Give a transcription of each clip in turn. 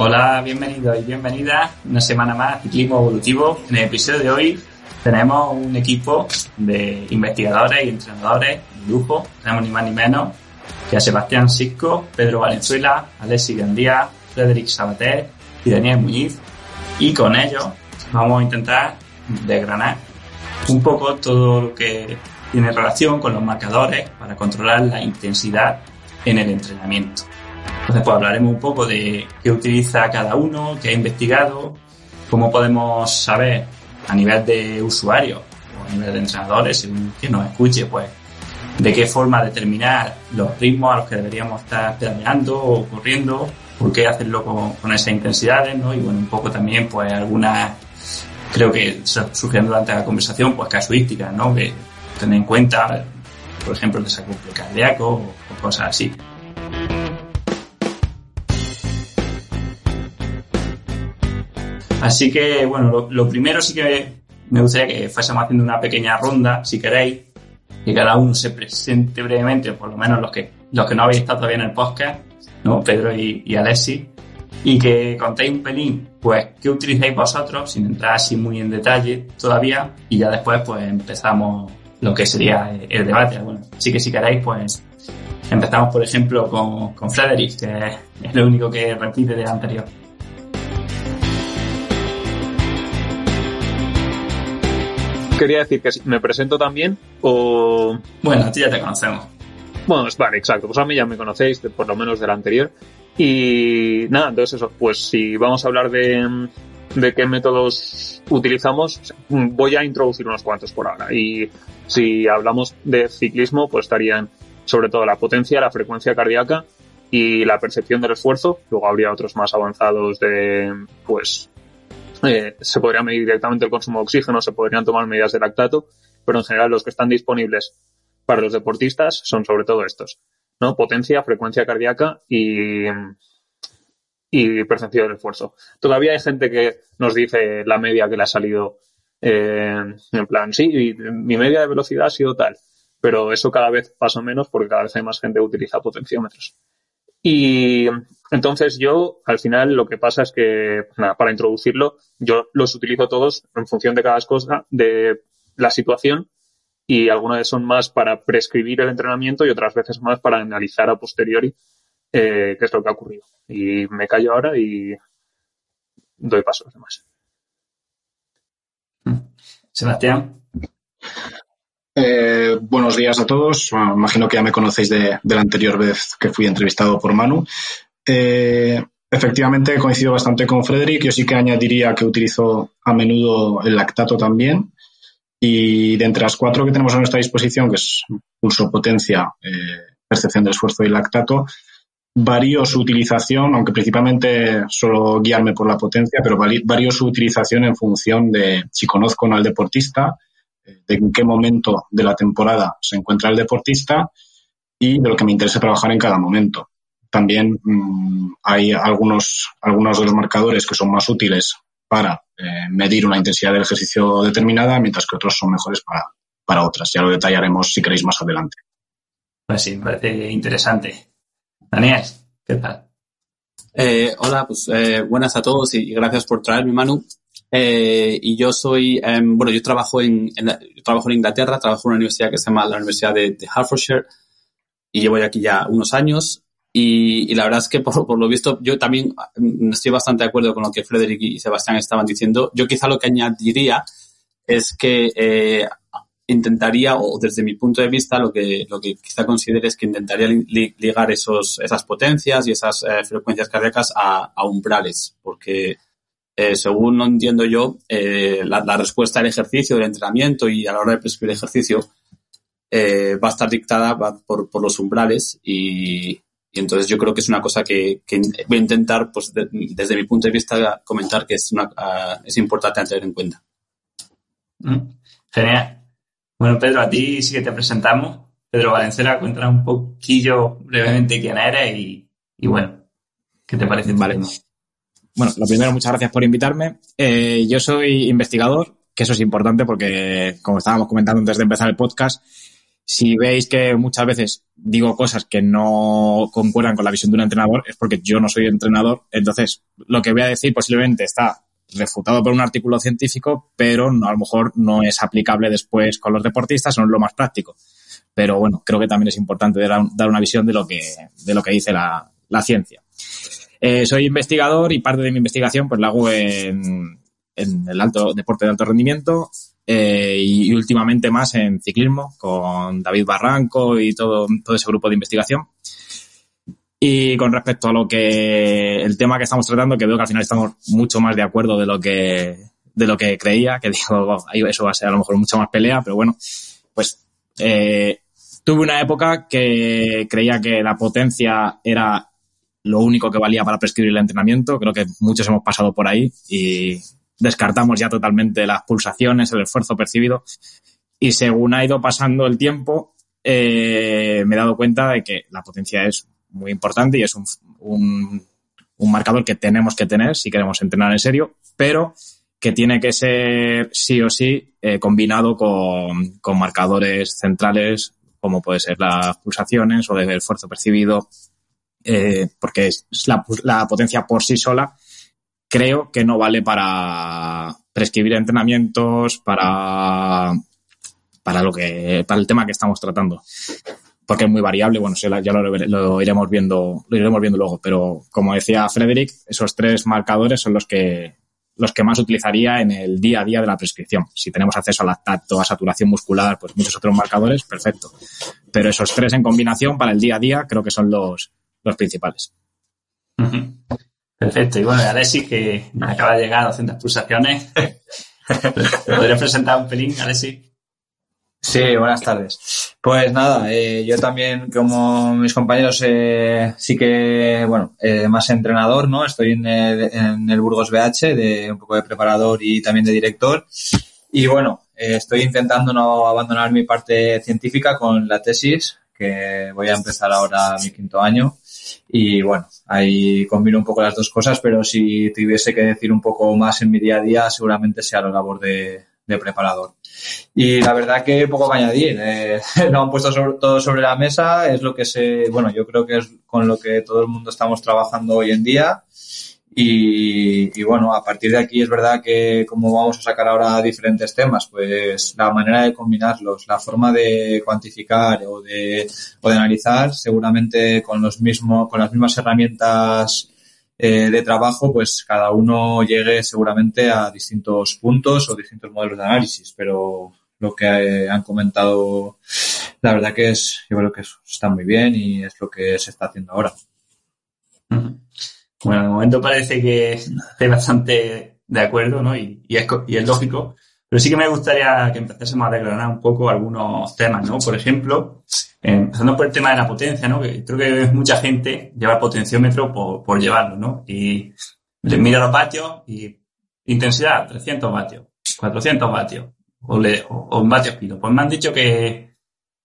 Hola, bienvenidos y bienvenidas una semana más a Ciclismo Evolutivo. En el episodio de hoy tenemos un equipo de investigadores y entrenadores de lujo. Tenemos ni más ni menos que a Sebastián Sisco, Pedro Valenzuela, Alexis Gandía, Frederic Sabater y Daniel Muñiz. Y con ellos vamos a intentar desgranar un poco todo lo que tiene relación con los marcadores para controlar la intensidad en el entrenamiento. Entonces, pues hablaremos un poco de qué utiliza cada uno, qué ha investigado, cómo podemos saber a nivel de usuarios o a nivel de entrenadores, según quien nos escuche, pues de qué forma determinar los ritmos a los que deberíamos estar pedaleando o corriendo, por qué hacerlo con, con esas intensidades, ¿no? Y bueno, un poco también, pues algunas, creo que surgieron durante la conversación, pues casuísticas, ¿no? Que tener en cuenta, por ejemplo, el desacople cardíaco o, o cosas así. Así que, bueno, lo, primero sí que me gustaría que fuésemos haciendo una pequeña ronda, si queréis, que cada uno se presente brevemente, por lo menos los que, los que no habéis estado todavía en el podcast, ¿no? Pedro y, Alexi, y que contéis un pelín, pues, qué utilizáis vosotros, sin entrar así muy en detalle todavía, y ya después, pues, empezamos lo que sería el debate. Bueno, sí que si queréis, pues, empezamos, por ejemplo, con, con Frederick, que es lo único que repite del anterior. Quería decir que me presento también o... Bueno, a ti ya te conocemos. Bueno, vale, exacto. Pues a mí ya me conocéis, por lo menos del anterior. Y nada, entonces eso, pues si vamos a hablar de, de qué métodos utilizamos, voy a introducir unos cuantos por ahora. Y si hablamos de ciclismo, pues estarían sobre todo la potencia, la frecuencia cardíaca y la percepción del esfuerzo. Luego habría otros más avanzados de, pues, eh, se podría medir directamente el consumo de oxígeno, se podrían tomar medidas de lactato, pero en general los que están disponibles para los deportistas son sobre todo estos, ¿no? Potencia, frecuencia cardíaca y, y percepción del esfuerzo. Todavía hay gente que nos dice la media que le ha salido eh, en plan, sí, mi media de velocidad ha sido tal, pero eso cada vez pasa menos porque cada vez hay más gente que utiliza potenciómetros. Y entonces yo, al final, lo que pasa es que, nada, para introducirlo, yo los utilizo todos en función de cada cosa, de la situación, y algunas veces son más para prescribir el entrenamiento y otras veces más para analizar a posteriori eh, qué es lo que ha ocurrido. Y me callo ahora y doy paso a los demás. Sebastián. Eh, buenos días a todos. Imagino que ya me conocéis de, la anterior vez que fui entrevistado por Manu. Eh, efectivamente, coincido bastante con Frederick. Yo sí que añadiría que utilizo a menudo el lactato también. Y de entre las cuatro que tenemos a nuestra disposición, que es pulso, potencia, eh, percepción del esfuerzo y lactato, varío su utilización, aunque principalmente solo guiarme por la potencia, pero varío su utilización en función de si conozco no al deportista, de en qué momento de la temporada se encuentra el deportista y de lo que me interesa trabajar en cada momento. También mmm, hay algunos, algunos de los marcadores que son más útiles para eh, medir una intensidad del ejercicio determinada, mientras que otros son mejores para, para otras. Ya lo detallaremos si queréis más adelante. Pues sí, me parece interesante. Daniel, ¿qué tal? Eh, hola, pues eh, buenas a todos y gracias por traerme, Manu. Eh, y yo soy, eh, bueno, yo trabajo en, en yo trabajo en Inglaterra, trabajo en una universidad que se llama la Universidad de, de Hertfordshire y llevo aquí ya unos años. Y, y la verdad es que por, por, lo visto yo también estoy bastante de acuerdo con lo que Frederick y Sebastián estaban diciendo. Yo quizá lo que añadiría es que eh, intentaría, o desde mi punto de vista, lo que, lo que quizá considere es que intentaría li, ligar esos, esas potencias y esas eh, frecuencias cardíacas a, a umbrales, porque eh, según no entiendo yo, eh, la, la, respuesta al ejercicio, del entrenamiento y a la hora de prescribir ejercicio eh, va a estar dictada por, por, los umbrales y, Y entonces yo creo que es una cosa que, que voy a intentar, pues de- desde mi punto de vista, comentar que es, una, ah, es importante tener en cuenta. Mm, Genial. Bueno, Pedro, a ti sí que te presentamos. Pedro Valencera, cuéntanos un poquillo brevemente quién eres y, y bueno, ¿qué te parece? este Vale. tema? Bueno, lo primero, muchas gracias por invitarme. Eh, yo soy investigador, que eso es importante porque, como estábamos comentando antes de empezar el podcast, si veis que muchas veces digo cosas que no concuerdan con la visión de un entrenador, es porque yo no soy entrenador. Entonces, lo que voy a decir posiblemente está refutado por un artículo científico, pero no, a lo mejor no es aplicable después con los deportistas, no es lo más práctico. Pero bueno, creo que también es importante dar, una visión de lo que, de lo que dice la ciencia. Eh, soy investigador y parte de mi investigación pues la hago en, el alto deporte de alto rendimiento eh, y, últimamente más en ciclismo con David Barranco y todo, todo ese grupo de investigación. Y con respecto a lo que el tema que estamos tratando, que veo que al final estamos mucho más de acuerdo de lo que de lo que creía, que digo, "Wow, ahí eso va a ser a lo mejor mucha más pelea, pero bueno, pues eh, tuve una época que creía que la potencia era lo único que valía para prescribir el entrenamiento. Creo que muchos hemos pasado por ahí y descartamos ya totalmente las pulsaciones, el esfuerzo percibido. Y según ha ido pasando el tiempo, eh, me he dado cuenta de que la potencia es muy importante y es un, un, marcador que tenemos que tener si queremos entrenar en serio, pero que tiene que ser sí o sí eh, combinado con, con marcadores centrales como puede ser las pulsaciones o el esfuerzo percibido, eh, porque es la, potencia por sí sola creo que no vale para prescribir entrenamientos, para, para lo que, para el tema que estamos tratando. Porque es muy variable, bueno, ya lo, lo, iremos viendo, lo iremos viendo luego, pero como decía Frederick, esos tres marcadores son los que, los que más utilizaría en el día a día de la prescripción. Si tenemos acceso a lactato, a saturación muscular, pues muchos otros marcadores, perfecto. Pero esos tres en combinación para el día a día creo que son los, los principales. Perfecto. Y bueno, Alexis, que acaba de llegar a 200 pulsaciones. ¿Podrías presentar un pelín, Alexis? Sí, buenas tardes. Pues nada, eh, yo también, como mis compañeros, eh, sí que, bueno, eh, más entrenador, ¿no? Estoy en el, en el Burgos BH, de un poco de preparador y también de director. Y bueno, eh, estoy intentando no abandonar mi parte científica con la tesis, que voy a empezar ahora mi quinto año. Y bueno, ahí combino un poco las dos cosas, pero si tuviese que decir un poco más en mi día a día, seguramente sea la labor de, preparador. Y la verdad que poco que añadir. Eh, lo han puesto sobre, todo sobre la mesa. Es lo que se, bueno, yo creo que es con lo que todo el mundo estamos trabajando hoy en día. Y, bueno, a partir de aquí es verdad que como vamos a sacar ahora diferentes temas, pues la manera de combinarlos, la forma de cuantificar o de, o de analizar, seguramente con los mismos, con las mismas herramientas eh, de trabajo, pues cada uno llegue seguramente a distintos puntos o distintos modelos de análisis, pero lo que eh, han comentado, la verdad que es, yo creo que está muy bien y es lo que se está haciendo ahora. Bueno, de momento parece que estoy bastante de acuerdo, ¿no? Y, es, y es lógico. Pero sí que me gustaría que empezásemos a declarar un poco algunos temas, ¿no? Por ejemplo, eh, empezando por el tema de la potencia, ¿no? Que creo que mucha gente lleva el potenciómetro por, por llevarlo, ¿no? Y le mira los vatios y intensidad, 300 vatios, 400 vatios, o, le, o, o vatios kilo. Pues me han dicho que,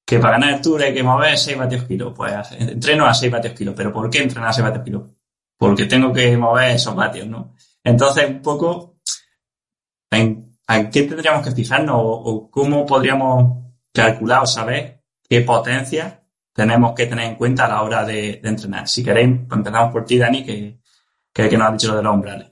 que para ganar altura hay que mover 6 vatios kilo. Pues entreno a 6 vatios kilo. ¿Pero por qué entrenar a 6 vatios kilo? Porque tengo que mover esos vatios, ¿no? Entonces, un poco, en ¿a qué tendríamos que fijarnos o, cómo podríamos calcular o saber qué potencia tenemos que tener en cuenta a la hora de, entrenar? Si queréis, empezamos por ti, Dani, que, que, nos has dicho lo de los umbrales.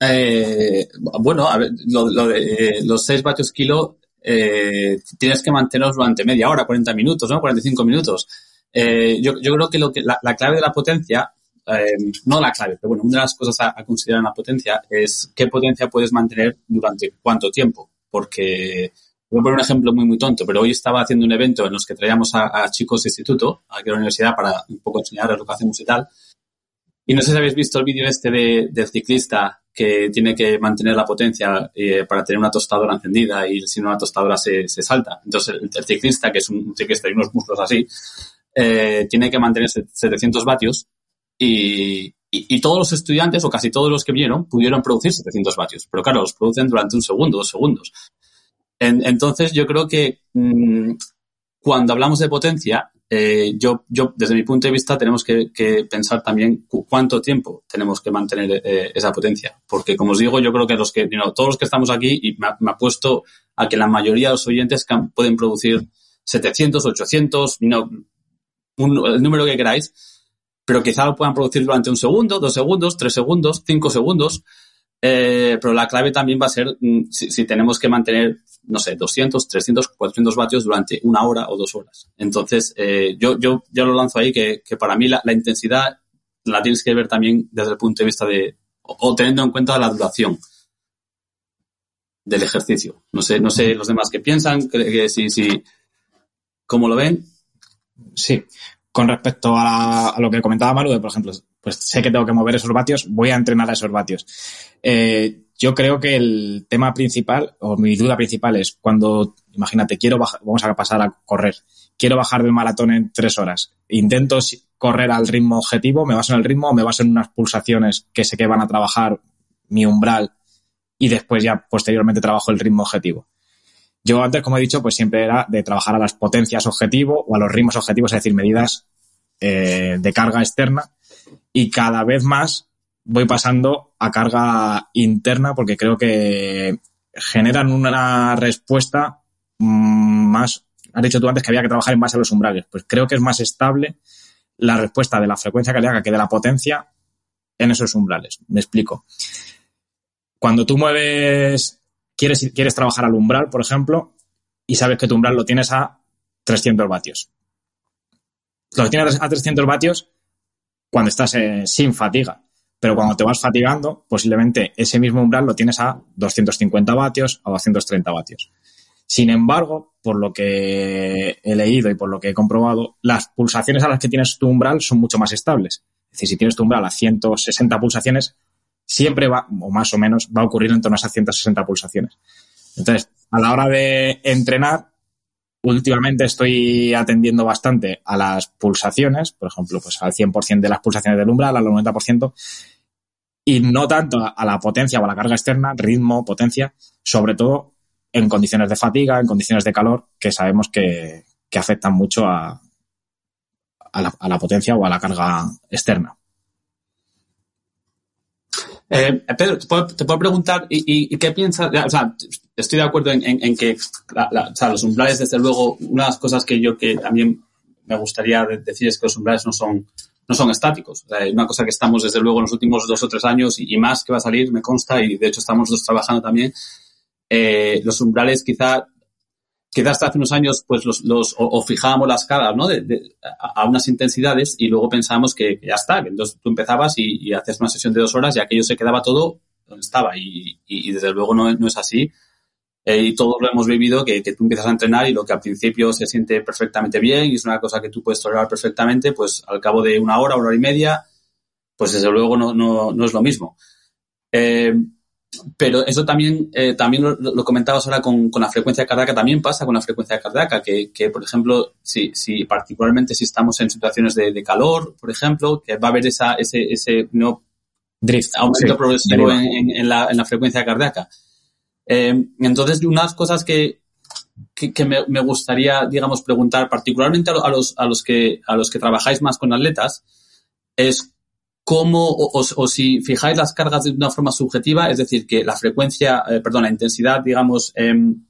Eh, bueno, a ver, lo, lo de los 6 vatios kilo eh, tienes que mantenerlos durante media hora, 40 minutos, ¿no? 45 minutos. Eh, yo, yo creo que, lo que la clave de la potencia eh, no la clave, pero bueno, una de las cosas a, considerar en la potencia es qué potencia puedes mantener durante cuánto tiempo. Porque, voy a poner un ejemplo muy, muy tonto, pero hoy estaba haciendo un evento en los que traíamos a, chicos de instituto, aquí a la universidad, para un poco enseñarles lo que hacemos y no sé si habéis visto el vídeo este de, del ciclista que tiene que mantener la potencia eh, para tener una tostadora encendida y si no una tostadora se, salta. Entonces el, el, ciclista, que es un ciclista y unos músculos así, eh, tiene que mantener 700 vatios y, todos los estudiantes o casi todos los que vinieron pudieron producir 700 vatios, pero claro, los producen durante un segundo, dos segundos. En- entonces yo creo que mm, cuando hablamos de potencia, eh, yo, desde mi punto de vista, tenemos que, pensar también cu- cuánto tiempo tenemos que mantener eh, esa potencia. Porque, como os digo, yo creo que los que, you know, todos los que estamos aquí, y me, me apuesto a que la mayoría de los oyentes pueden producir 700, 800, you el número que queráis, pero quizá lo puedan producir durante un segundo, dos segundos, tres segundos, cinco segundos. Eh, pero la clave también va a ser mm, si, tenemos que mantener, no sé, 200, 300, 400 vatios durante una hora o dos horas. Entonces, eh, yo, yo, yo lo lanzo ahí que, para mí la, intensidad la tienes que ver también desde el punto de vista de, o, o teniendo en cuenta la duración del ejercicio. No sé, no sé los demás qué piensan, que, que si, si, cómo lo ven. Sí. Con respecto a, lo que comentaba Maru, de, por ejemplo, pues sé que tengo que mover esos vatios, voy a entrenar a esos vatios. Eh, yo creo que el tema principal, o mi duda principal es cuando, imagínate, quiero bajar, vamos a pasar a correr, quiero bajar del maratón en tres horas, intento correr al ritmo objetivo, me baso en el ritmo me baso en unas pulsaciones que sé que van a trabajar mi umbral y después ya posteriormente trabajo el ritmo objetivo. Yo antes, como he dicho, pues siempre era de trabajar a las potencias objetivo o a los ritmos objetivos, es decir, medidas eh, de carga externa. Y cada vez más voy pasando a carga interna porque creo que generan una respuesta mm, más. Has dicho tú antes que había que trabajar en base a los umbrales. Pues creo que es más estable la respuesta de la frecuencia cardíaca que de la potencia en esos umbrales. Me explico. Cuando tú mueves quieres, quieres trabajar al umbral, por ejemplo, y sabes que tu umbral lo tienes a 300 vatios. Lo tienes a 300 vatios cuando estás eh, sin fatiga, pero cuando te vas fatigando, posiblemente ese mismo umbral lo tienes a 250 vatios o 230 vatios. Sin embargo, por lo que he leído y por lo que he comprobado, las pulsaciones a las que tienes tu umbral son mucho más estables. Es decir, si tienes tu umbral a 160 pulsaciones, siempre va, o más o menos, va a ocurrir en torno a esas 160 pulsaciones. Entonces, a la hora de entrenar, últimamente estoy atendiendo bastante a las pulsaciones, por ejemplo, pues al 100% de las pulsaciones del umbral, al 90%, y no tanto a la potencia o a la carga externa, ritmo, potencia, sobre todo en condiciones de fatiga, en condiciones de calor, que sabemos que, que afectan mucho a, a, la, a la potencia o a la carga externa. Eh, Pedro, te puedo, preguntar, ¿y, y, qué piensas? O sea, estoy de acuerdo en, que o sea, los umbrales, desde luego, una de las cosas que yo que también me gustaría de- decir es que los umbrales no son, no son estáticos. O sea, una cosa que estamos, desde luego, en los últimos dos o tres años y, más que va a salir, me consta, y de hecho estamos nosotros trabajando también. Eh, los umbrales quizá quizás hace unos años pues los, los o, o fijábamos las cargas ¿no? de, de- a, unas intensidades y luego pensábamos que, ya está, que entonces tú empezabas y, y haces una sesión de dos horas y aquello se quedaba todo donde estaba y, y- y desde luego no, no es así. Eh, y todos lo hemos vivido, que, que tú empiezas a entrenar y lo que al principio se siente perfectamente bien y es una cosa que tú puedes tolerar perfectamente, pues al cabo de una hora, una hora y media, pues desde luego no, no, no es lo mismo. Eh, pero eso también, eh, también lo, lo comentabas ahora con, con la frecuencia cardíaca, también pasa con la frecuencia cardíaca, que, que por ejemplo, si, si particularmente si estamos en situaciones de, de calor, por ejemplo, que va a haber esa, ese, ese no, Drift. aumento sí, progresivo en, en- en la, en la frecuencia cardíaca. Eh, entonces, unas cosas que, que, que me, me gustaría, digamos, preguntar, particularmente a los, a, los que, a los que trabajáis más con atletas, es cómo, o, o- o si fijáis las cargas de una forma subjetiva, es decir, que la frecuencia, eh, perdón, la intensidad, digamos, em,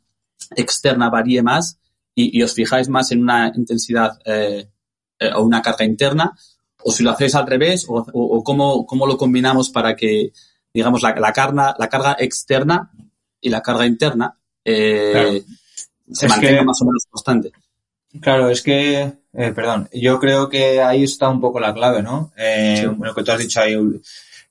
externa varíe más y, y os fijáis más en una intensidad eh, eh, o una carga interna, o si lo hacéis al revés, o, cómo, cómo lo combinamos para que, digamos, la, la, carga, la carga externa y la carga interna eh, Claro. se Es mantenga que- más o menos constante. Claro, es que, eh, perdón, yo creo que ahí está un poco la clave, ¿no? Eh, Sí. Lo que tú has dicho ahí,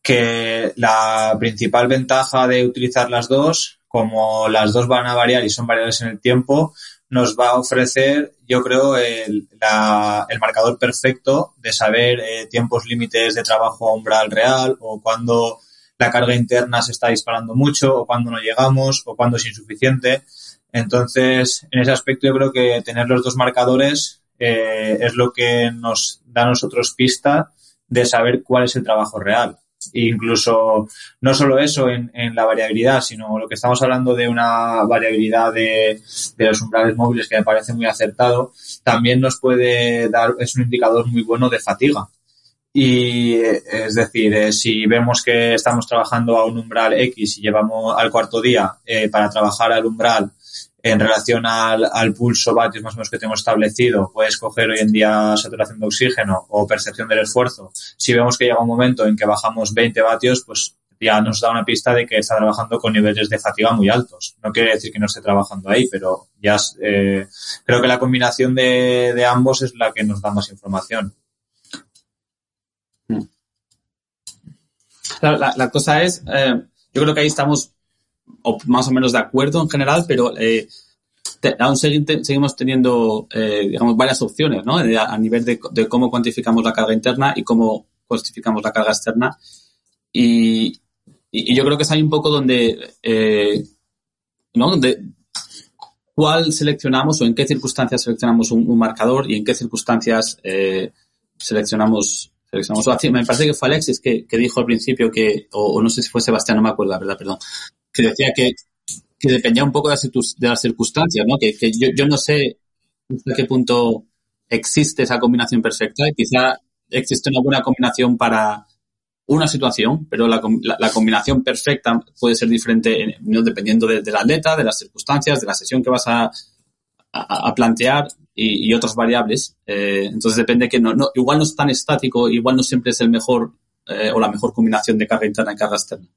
que la principal ventaja de utilizar las dos, como las dos van a variar y son variables en el tiempo, nos va a ofrecer, yo creo, el, la- el marcador perfecto de saber eh, tiempos límites de trabajo a umbral real o cuando la carga interna se está disparando mucho o cuando no llegamos o cuando es insuficiente. Entonces, en ese aspecto yo creo que tener los dos marcadores eh, es lo que nos da a nosotros pista de saber cuál es el trabajo real. E incluso no solo eso en, en, la variabilidad, sino lo que estamos hablando de una variabilidad de, de, los umbrales móviles que me parece muy acertado, también nos puede dar, es un indicador muy bueno de fatiga. Y es decir, eh, si vemos que estamos trabajando a un umbral X y llevamos al cuarto día eh, para trabajar al umbral en relación al, pulso vatios más o menos que tenemos establecido, puedes coger hoy en día saturación de oxígeno o percepción del esfuerzo. Si vemos que llega un momento en que bajamos 20 vatios, pues ya nos da una pista de que está trabajando con niveles de fatiga muy altos. No quiere decir que no esté trabajando ahí, pero ya eh, creo que la combinación de, ambos es la que nos da más información. La, la, la cosa es, eh, yo creo que ahí estamos más o menos de acuerdo en general, pero eh, aún seguimos teniendo, eh, digamos, varias opciones, ¿no? A, nivel de, cómo cuantificamos la carga interna y cómo cuantificamos la carga externa. Y, yo creo que es ahí un poco donde, eh, ¿no? Donde, cuál seleccionamos o en qué circunstancias seleccionamos un, un marcador y en qué circunstancias eh, Me parece que fue Alexis que, que dijo al principio que, o, no sé si fue Sebastián, no me acuerdo, la verdad, perdón, que decía que, que dependía un poco de las, de las circunstancias, ¿no? Que, yo, yo, no sé hasta qué punto existe esa combinación perfecta. Quizá existe una buena combinación para una situación, pero la, la, la combinación perfecta puede ser diferente dependiendo de, del atleta, de las circunstancias, de la sesión que vas a, a plantear y, y, otras variables. Eh, entonces depende que no, no, igual no es tan estático, igual no siempre es el mejor eh, o la mejor combinación de carga interna y carga externa.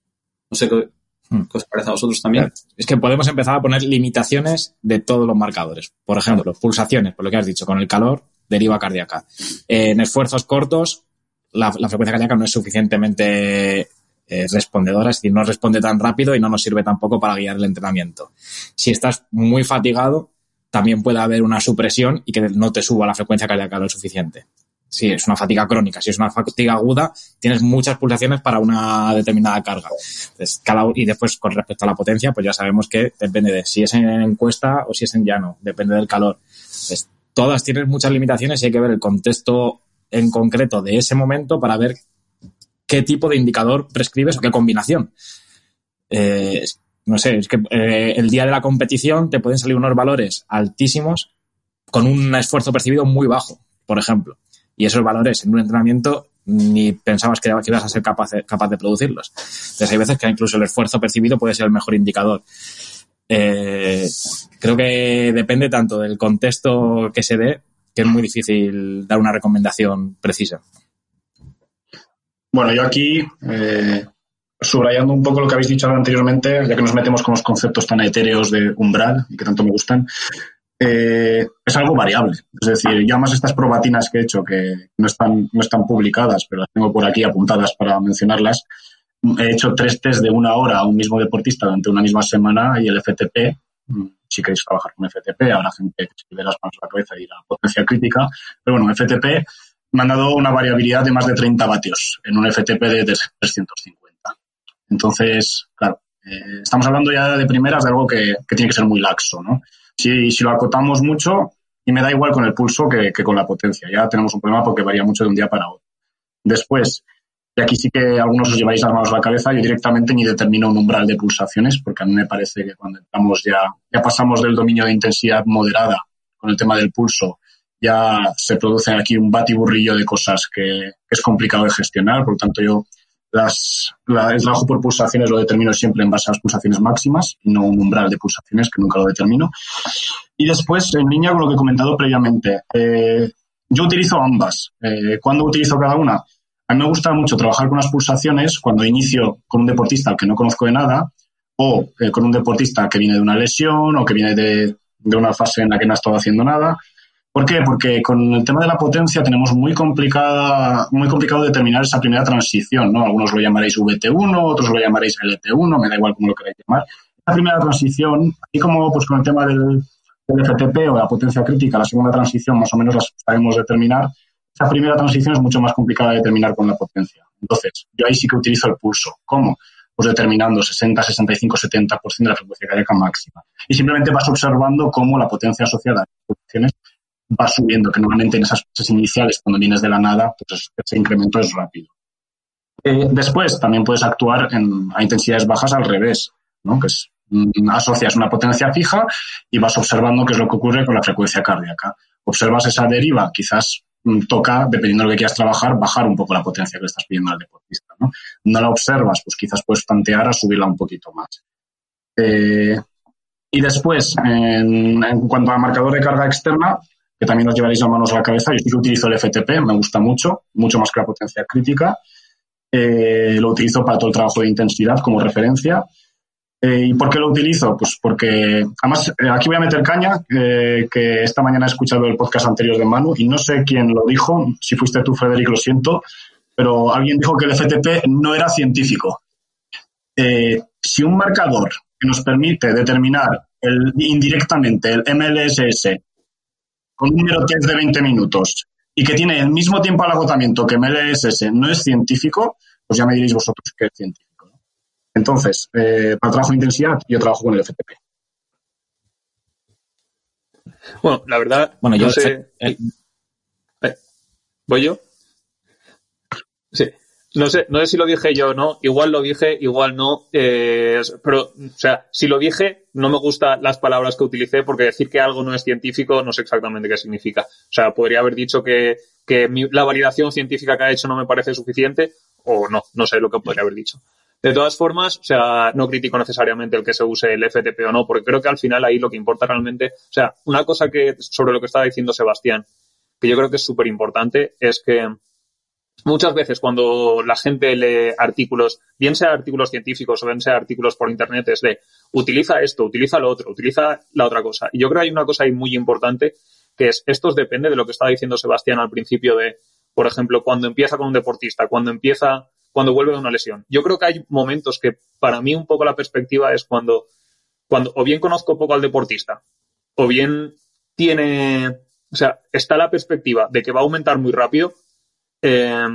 No sé qué, Hmm. ¿Qué os parece a vosotros también? Es que podemos empezar a poner limitaciones de todos los marcadores. Por ejemplo, pulsaciones, por lo que has dicho, con el calor, deriva cardíaca. Eh, en esfuerzos cortos, la, la, frecuencia cardíaca no es suficientemente eh, respondedora, es decir, no responde tan rápido y no nos sirve tampoco para guiar el entrenamiento. Si estás muy fatigado, también puede haber una supresión y que no te suba la frecuencia cardíaca lo suficiente si es una fatiga crónica, si es una fatiga aguda, tienes muchas pulsaciones para una determinada carga. Y después, con respecto a la potencia, pues ya sabemos que depende de si es en encuesta o si es en llano, depende del calor. Todas tienen muchas limitaciones y hay que ver el contexto en concreto de ese momento para ver qué tipo de indicador prescribes o qué combinación. Eh, no sé, es que eh, el día de la competición te pueden salir unos valores altísimos con un esfuerzo percibido muy bajo, por ejemplo y esos valores en un entrenamiento ni pensabas que ibas a ser capaz de, capaz de producirlos. Entonces hay veces que incluso el esfuerzo percibido puede ser el mejor indicador. Eh, creo que depende tanto del contexto que se dé que es muy difícil dar una recomendación precisa. Bueno, yo aquí, eh, subrayando un poco lo que habéis dicho anteriormente, ya que nos metemos con los conceptos tan etéreos de umbral y que tanto me gustan, eh, es algo variable. Es decir, yo más estas probatinas que he hecho, que no están, no están publicadas, pero las tengo por aquí apuntadas para mencionarlas, he hecho tres test de una hora a un mismo deportista durante una misma semana y el FTP, si queréis trabajar con FTP, habrá gente que se las manos a la cabeza y la potencia crítica, pero bueno, FTP me han dado una variabilidad de más de 30 vatios en un FTP de 350. Entonces, claro, eh, estamos hablando ya de primeras de algo que, tiene que ser muy laxo, ¿no? Si, si, lo acotamos mucho, y me da igual con el pulso que, con la potencia, ya tenemos un problema porque varía mucho de un día para otro. Después, y aquí sí que algunos os lleváis las manos a la cabeza, yo directamente ni determino un umbral de pulsaciones, porque a mí me parece que cuando estamos ya, ya pasamos del dominio de intensidad moderada con el tema del pulso, ya se produce aquí un batiburrillo de cosas que es complicado de gestionar, por lo tanto yo las, la, el trabajo por pulsaciones lo determino siempre en base a las pulsaciones máximas, no un umbral de pulsaciones, que nunca lo determino. Y después, en línea con lo que he comentado previamente, eh, yo utilizo ambas. Eh, ¿Cuándo utilizo cada una? A mí me gusta mucho trabajar con las pulsaciones cuando inicio con un deportista al que no conozco de nada o eh, con un deportista que viene de una lesión o que viene de, de una fase en la que no ha estado haciendo nada ¿Por qué? Porque con el tema de la potencia tenemos muy complicada, muy complicado determinar esa primera transición, ¿no? Algunos lo llamaréis VT1, otros lo llamaréis LT1, me da igual cómo lo queráis llamar. La primera transición, y como pues con el tema del, del FTP o la potencia crítica, la segunda transición más o menos la sabemos determinar, esa primera transición es mucho más complicada de determinar con la potencia. Entonces, yo ahí sí que utilizo el pulso. ¿Cómo? Pues determinando 60, 65, 70% de la frecuencia cardíaca máxima. Y simplemente vas observando cómo la potencia asociada a las va subiendo, que normalmente en esas fases iniciales, cuando vienes de la nada, pues ese incremento es rápido. Eh, después, también puedes actuar en, a intensidades bajas al revés, ¿no? que es mm, asocias una potencia fija y vas observando qué es lo que ocurre con la frecuencia cardíaca. Observas esa deriva, quizás mm, toca, dependiendo de lo que quieras trabajar, bajar un poco la potencia que le estás pidiendo al deportista. No, no la observas, pues quizás puedes plantear a subirla un poquito más. Eh, y después, en, cuanto al marcador de carga externa, que también os llevaréis las manos a la cabeza, yo sí que utilizo el FTP, me gusta mucho, mucho más que la potencia crítica. Eh, lo utilizo para todo el trabajo de intensidad como referencia. Eh, ¿Y por qué lo utilizo? Pues porque, además, eh, aquí voy a meter caña, que esta mañana he escuchado el podcast anterior de Manu y no sé quién lo dijo, si fuiste tú, Federico, lo siento, pero alguien dijo que el FTP no era científico. Si un marcador que nos permite determinar indirectamente el MLSS con un número test de 20 minutos y que tiene el mismo tiempo al agotamiento que MLSS no es científico, pues ya me diréis vosotros que es científico. ¿no? Entonces, eh, para trabajo de intensidad, yo trabajo con el FTP. Bueno, la verdad, Bueno, yo no sé. el- Eh, ¿Voy yo? Sí. No sé, no sé si lo dije yo o no. Igual lo dije, igual no. eh, pero, o sea, si lo dije, no me gustan las palabras que utilicé porque decir que algo no es científico no sé exactamente qué significa. O sea, podría haber dicho que, que mi- la validación científica que ha hecho no me parece suficiente o no, no sé lo que podría haber dicho. De todas formas, o sea, no critico necesariamente el que se use el FTP o no, porque creo que al final ahí lo que importa realmente, o sea, una cosa que sobre lo que estaba diciendo Sebastián, que yo creo que es súper importante, es que muchas veces cuando la gente lee artículos, bien sea artículos científicos o bien sea artículos por internet, es de utiliza esto, utiliza lo otro, utiliza la otra cosa. Y yo creo que hay una cosa ahí muy importante que es, esto depende de lo que estaba diciendo Sebastián al principio de, por ejemplo, cuando empieza con un deportista, cuando empieza, cuando vuelve de una lesión. Yo creo que hay momentos que para mí un poco la perspectiva es cuando, cuando o bien conozco poco al deportista, o bien tiene, o sea, está la perspectiva de que va a aumentar muy rápido eh,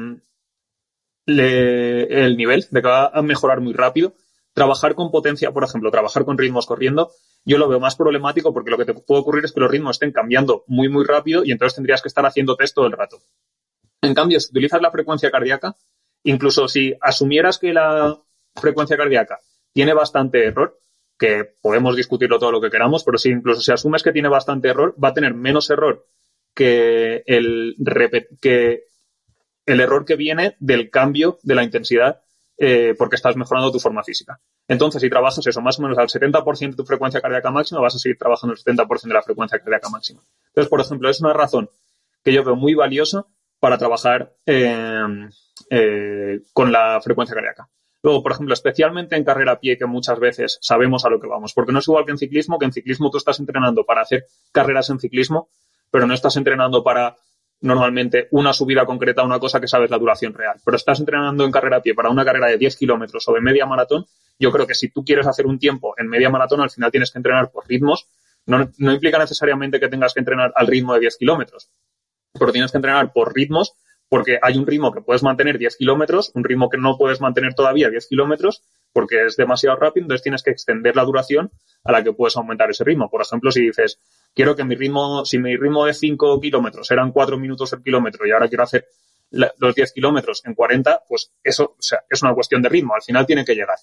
le- el nivel, de que va a mejorar muy rápido. Trabajar con potencia, por ejemplo, trabajar con ritmos corriendo, yo lo veo más problemático porque lo que te puede ocurrir es que los ritmos estén cambiando muy, muy rápido y entonces tendrías que estar haciendo test todo el rato. En cambio, si utilizas la frecuencia cardíaca, incluso si asumieras que la frecuencia cardíaca tiene bastante error, que podemos discutirlo todo lo que queramos, pero si incluso si asumes que tiene bastante error, va a tener menos error que el, que el error que viene del cambio de la intensidad eh, porque estás mejorando tu forma física. Entonces, si trabajas eso más o menos al 70% de tu frecuencia cardíaca máxima, vas a seguir trabajando el 70% de la frecuencia cardíaca máxima. Entonces, por ejemplo, es una razón que yo veo muy valiosa para trabajar eh, eh, con la frecuencia cardíaca. Luego, por ejemplo, especialmente en carrera a pie, que muchas veces sabemos a lo que vamos, porque no es igual que en ciclismo, que en ciclismo tú estás entrenando para hacer carreras en ciclismo, pero no estás entrenando para normalmente una subida concreta una cosa que sabes la duración real. Pero estás entrenando en carrera a pie para una carrera de 10 kilómetros o de media maratón. Yo creo que si tú quieres hacer un tiempo en media maratón, al final tienes que entrenar por ritmos. No, no implica necesariamente que tengas que entrenar al ritmo de 10 kilómetros, pero tienes que entrenar por ritmos porque hay un ritmo que puedes mantener 10 kilómetros, un ritmo que no puedes mantener todavía 10 kilómetros porque es demasiado rápido, entonces tienes que extender la duración a la que puedes aumentar ese ritmo. Por ejemplo, si dices, quiero que mi ritmo, si mi ritmo de 5 kilómetros eran 4 minutos el kilómetro y ahora quiero hacer los 10 kilómetros en 40, pues eso o sea, es una cuestión de ritmo, al final tiene que llegar.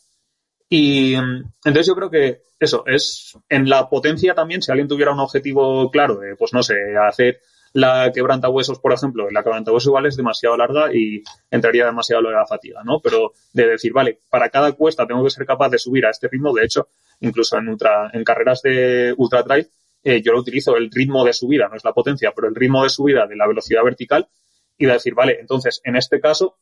Y entonces yo creo que eso es en la potencia también, si alguien tuviera un objetivo claro de, pues no sé, hacer la quebrantahuesos, por ejemplo, la quebrantahuesos igual es demasiado larga y entraría demasiado la fatiga, ¿no? Pero de decir, vale, para cada cuesta tengo que ser capaz de subir a este ritmo, de hecho, incluso en ultra, en carreras de ultra trail, eh, yo lo utilizo el ritmo de subida, no es la potencia, pero el ritmo de subida de la velocidad vertical y de decir, vale, entonces en este caso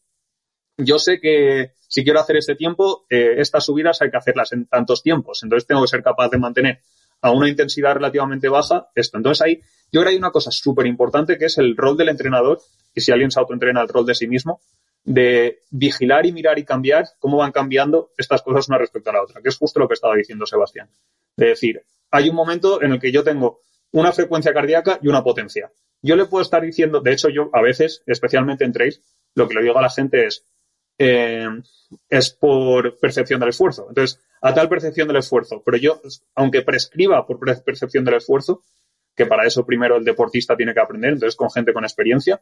yo sé que si quiero hacer este tiempo, eh, estas subidas hay que hacerlas en tantos tiempos. Entonces tengo que ser capaz de mantener a una intensidad relativamente baja esto. Entonces ahí yo creo que hay una cosa súper importante que es el rol del entrenador, y si alguien se autoentrena el rol de sí mismo, de vigilar y mirar y cambiar cómo van cambiando estas cosas una respecto a la otra, que es justo lo que estaba diciendo Sebastián. De decir, hay un momento en el que yo tengo una frecuencia cardíaca y una potencia. Yo le puedo estar diciendo, de hecho yo a veces, especialmente en trails, lo que le digo a la gente es, eh, es por percepción del esfuerzo. Entonces, a tal percepción del esfuerzo, pero yo, aunque prescriba por percepción del esfuerzo, que para eso primero el deportista tiene que aprender, entonces con gente con experiencia.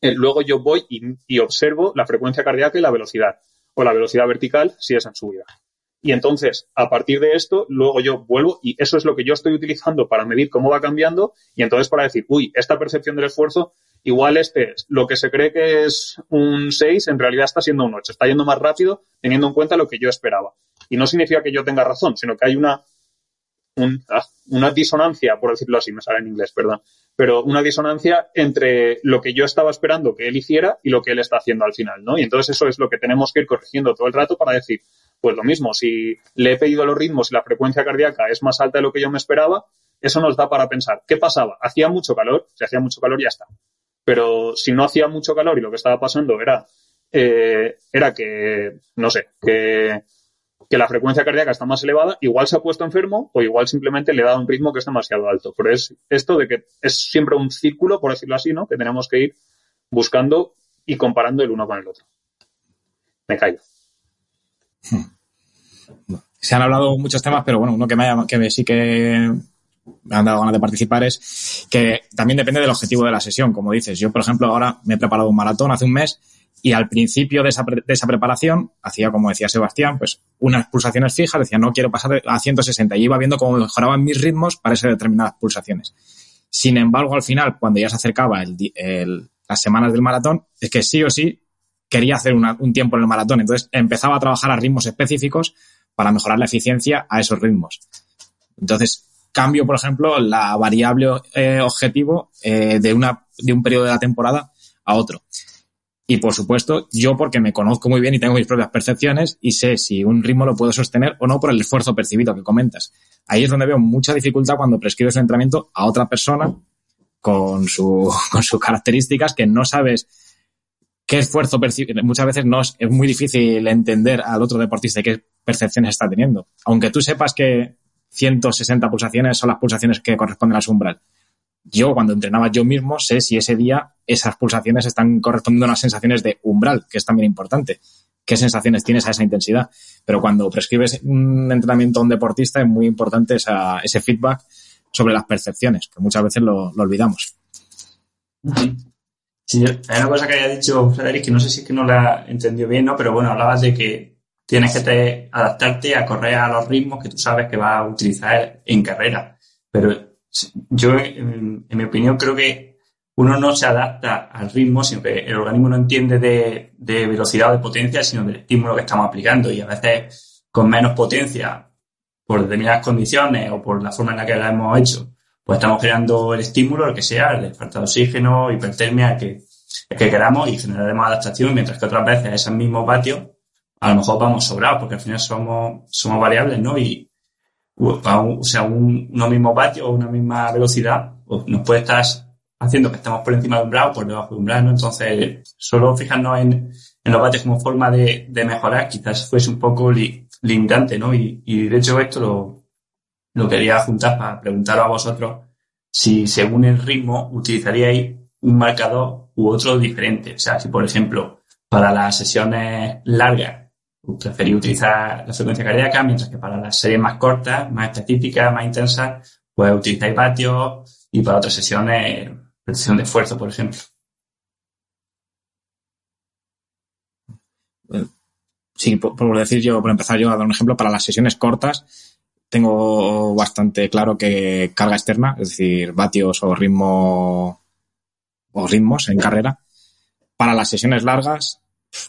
Eh, luego yo voy y, y observo la frecuencia cardíaca y la velocidad, o la velocidad vertical si es en subida. Y entonces, a partir de esto, luego yo vuelvo y eso es lo que yo estoy utilizando para medir cómo va cambiando y entonces para decir, uy, esta percepción del esfuerzo, igual este es lo que se cree que es un 6, en realidad está siendo un 8, está yendo más rápido teniendo en cuenta lo que yo esperaba. Y no significa que yo tenga razón, sino que hay una, ah, una disonancia, por decirlo así, me sale en inglés, perdón, pero una disonancia entre lo que yo estaba esperando que él hiciera y lo que él está haciendo al final, ¿no? Y entonces eso es lo que tenemos que ir corrigiendo todo el rato para decir, pues lo mismo, si le he pedido los ritmos y la frecuencia cardíaca es más alta de lo que yo me esperaba, eso nos da para pensar, ¿qué pasaba? ¿Hacía mucho calor? Si hacía mucho calor, ya está. Pero si no hacía mucho calor y lo que estaba pasando era, eh, era que, no sé, que, que la frecuencia cardíaca está más elevada, igual se ha puesto enfermo o igual simplemente le ha dado un ritmo que es demasiado alto. Pero es esto de que es siempre un círculo, por decirlo así, ¿no? Que tenemos que ir buscando y comparando el uno con el otro. Me callo. Se han hablado muchos temas, pero bueno, uno que me, haya- que sí que me han dado ganas de participar es que también depende del objetivo de la sesión, como dices. Yo, por ejemplo, ahora me he preparado un maratón hace un mes y al principio de esa, de esa preparación hacía, como decía Sebastián, pues unas pulsaciones fijas, decía no quiero pasar a 160 y iba viendo cómo mejoraban mis ritmos para esas determinadas pulsaciones. Sin embargo, al final, cuando ya se acercaba el el- las semanas del maratón, es que sí o sí quería hacer una- un tiempo en el maratón. Entonces empezaba a trabajar a ritmos específicos para mejorar la eficiencia a esos ritmos. Entonces, cambio, por ejemplo, la variable eh, objetivo eh, de, una, de un periodo de la temporada a otro. Y por supuesto, yo porque me conozco muy bien y tengo mis propias percepciones y sé si un ritmo lo puedo sostener o no por el esfuerzo percibido que comentas. Ahí es donde veo mucha dificultad cuando prescribes un entrenamiento a otra persona con, su, con sus características que no sabes qué esfuerzo percibe. Muchas veces no es, es muy difícil entender al otro deportista qué percepciones está teniendo. Aunque tú sepas que 160 pulsaciones son las pulsaciones que corresponden a su umbral. Yo, cuando entrenaba yo mismo, sé si ese día esas pulsaciones están correspondiendo a unas sensaciones de umbral, que es también importante. ¿Qué sensaciones tienes a esa intensidad? Pero cuando prescribes un entrenamiento a un deportista es muy importante ese feedback sobre las percepciones, que muchas veces lo, olvidamos. Sí, hay una cosa que había dicho Frederick que no sé si es que no la entendió bien, ¿no? Pero bueno, hablabas de que tienes que te- adaptarte a correr a los ritmos que tú sabes que vas a utilizar en carrera. Pero yo, en, en mi opinión, creo que uno no se adapta al ritmo, que el organismo no entiende de, velocidad o de potencia, sino del estímulo que estamos aplicando. Y a veces con menos potencia, por determinadas condiciones o por la forma en la que la hemos hecho, pues estamos creando el estímulo, lo que sea, el de falta de oxígeno, hipertermia, el que, el que queramos y generaremos adaptación, mientras que otras veces a esos mismos vatios a lo mejor vamos sobrados, porque al final somos, somos variables, ¿no? Y, a un- o sea, un, unos mismos vatios o una misma velocidad pues, nos puede estar haciendo que estemos por encima de umbral o por debajo de umbral, ¿no? Entonces, solo fijarnos en, en los vatios como forma de, de mejorar quizás fuese un poco li- limitante, ¿no? Y, y de hecho esto lo, lo quería juntar para preguntaros a vosotros si según el ritmo utilizaríais un marcador u otro diferente. O sea, si por ejemplo para las sesiones largas preferís utilizar la frecuencia cardíaca, mientras que para las series más cortas, más específicas, más intensas, pues utilizáis vatios y para otras sesiones precisión de esfuerzo, por ejemplo. Sí, por, por decir yo, por empezar yo a dar un ejemplo, para las sesiones cortas tengo bastante claro que carga externa, es decir, vatios o ritmo o ritmos en carrera. Para las sesiones largas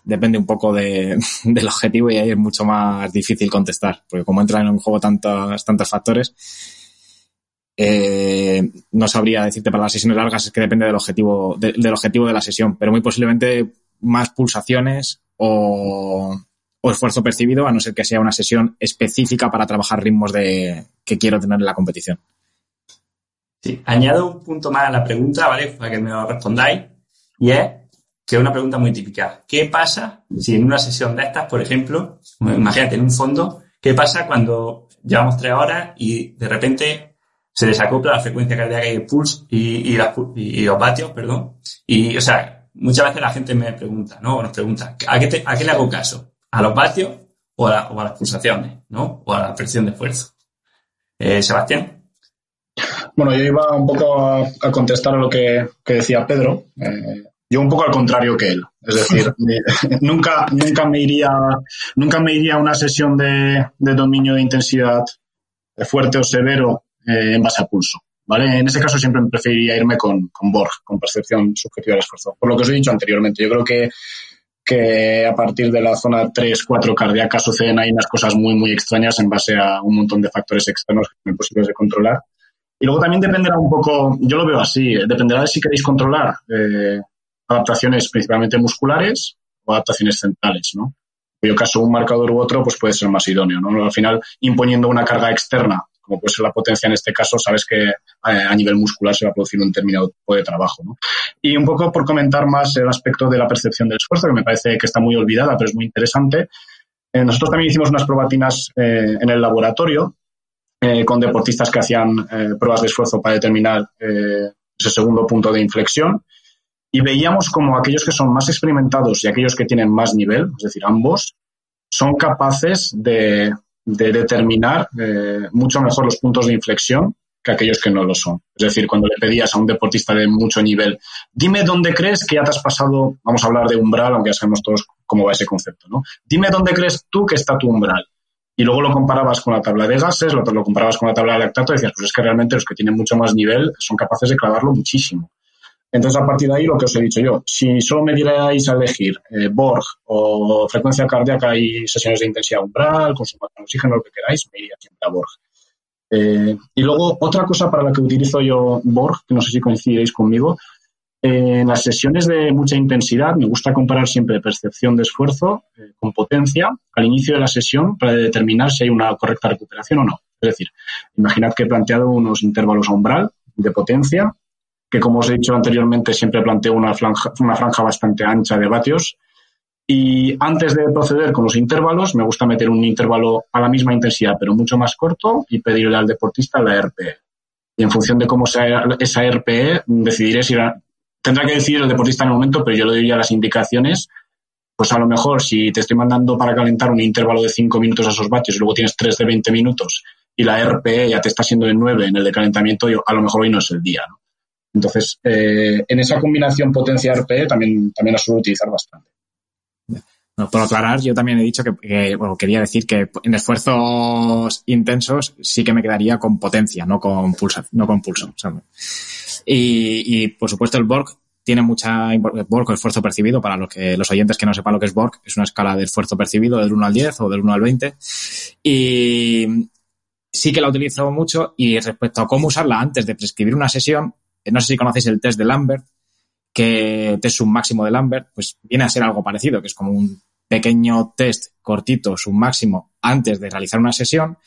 depende un poco de, del objetivo y ahí es mucho más difícil contestar, porque como entran en un juego tantos, tantos factores, eh, no sabría decirte para las sesiones largas, es que depende del objetivo, de- del objetivo de la sesión, pero muy posiblemente más pulsaciones o, o esfuerzo percibido, a no ser que sea una sesión específica para trabajar ritmos de, que quiero tener en la competición. Sí, añado un punto más a la pregunta, ¿vale? Para que me lo respondáis. Y es que es una pregunta muy típica. ¿Qué pasa si en una sesión de estas, por ejemplo, imagínate en un fondo, qué pasa cuando llevamos tres horas y de repente se desacopla la frecuencia cardíaca y el pulso y, los vatios, perdón? Y, o sea, muchas veces la gente me pregunta, ¿no? O nos pregunta, ¿a qué, a qué le hago caso? ¿A los vatios o a, las pulsaciones, ¿no? O a la presión de esfuerzo. Eh, Sebastián. Bueno, yo iba un poco a, contestar a lo que, que decía Pedro. Eh, yo un poco al contrario que él. Es decir, eh, nunca, nunca me iría, nunca me iría a una sesión de, de dominio de intensidad fuerte o severo eh, en base a pulso. ¿Vale? En ese caso siempre preferiría irme con, con Borg, con percepción subjetiva del esfuerzo. Por lo que os he dicho anteriormente, yo creo que, que a partir de la zona 3, 4 cardíaca suceden ahí unas cosas muy, muy extrañas en base a un montón de factores externos que son imposibles de controlar. Y luego también dependerá un poco, yo lo veo así, eh, dependerá de si queréis controlar eh, adaptaciones principalmente musculares o adaptaciones centrales, ¿no? En cuyo caso un marcador u otro pues puede ser más idóneo, ¿no? Al final, imponiendo una carga externa, como puede ser la potencia en este caso, sabes que eh, a nivel muscular se va a producir un determinado tipo de trabajo, ¿no? Y un poco por comentar más el aspecto de la percepción del esfuerzo, que me parece que está muy olvidada, pero es muy interesante. Eh, nosotros también hicimos unas probatinas eh, en el laboratorio eh, con deportistas que hacían pruebas de esfuerzo para determinar ese segundo punto de inflexión y veíamos como aquellos que son más experimentados y aquellos que tienen más nivel, es decir, ambos, son capaces de, de determinar eh, mucho mejor los puntos de inflexión que aquellos que no lo son. Es decir, cuando le pedías a un deportista de mucho nivel, dime dónde crees que ya te has pasado, vamos a hablar de umbral, aunque ya sabemos todos cómo va ese concepto, ¿no? Dime dónde crees tú que está tu umbral. Y luego lo comparabas con la tabla de gases, lo, lo comparabas con la tabla de lactato y decías, pues es que realmente los que tienen mucho más nivel son capaces de clavarlo muchísimo. Entonces, a partir de ahí, lo que os he dicho yo, si solo me dierais a elegir eh, Borg o frecuencia cardíaca y sesiones de intensidad umbral, consumo de oxígeno, lo que queráis, me iría siempre a Borg. Eh, y luego, otra cosa para la que utilizo yo Borg, que no sé si coincidiréis conmigo, eh, en las sesiones de mucha intensidad me gusta comparar siempre percepción de esfuerzo eh, con potencia al inicio de la sesión para determinar si hay una correcta recuperación o no. Es decir, imaginad que he planteado unos intervalos a umbral de potencia, que como os he dicho anteriormente siempre planteo una franja, una franja bastante ancha de vatios. Y antes de proceder con los intervalos, me gusta meter un intervalo a la misma intensidad, pero mucho más corto, y pedirle al deportista la RPE. Y en función de cómo sea esa RPE, decidiré si tendrá que decidir el deportista en el momento, pero yo le doy ya las indicaciones. Pues a lo mejor si te estoy mandando para calentar un intervalo de 5 minutos a esos vatios y luego tienes 3 de 20 minutos y la RPE ya te está siendo de 9 en el de calentamiento, yo, a lo mejor hoy no es el día. ¿no? Entonces, eh, en esa combinación potencia-RPE también, también la suelo utilizar bastante. Por aclarar, yo también he dicho que, que, bueno, quería decir que en esfuerzos intensos sí que me quedaría con potencia, no con pulso, no con pulso. O y, por supuesto, el Borg tiene mucha Borg, esfuerzo percibido, para los que los oyentes que no sepan lo que es Borg, es una escala de esfuerzo percibido del 1 al 10 o del 1 al 20. Y sí que la utilizo mucho y respecto a cómo usarla antes de prescribir una sesión, no sé si conocéis el test de Lambert, que test máximo de Lambert, pues viene a ser algo parecido, que es como un pequeño test cortito, máximo antes de realizar una sesión,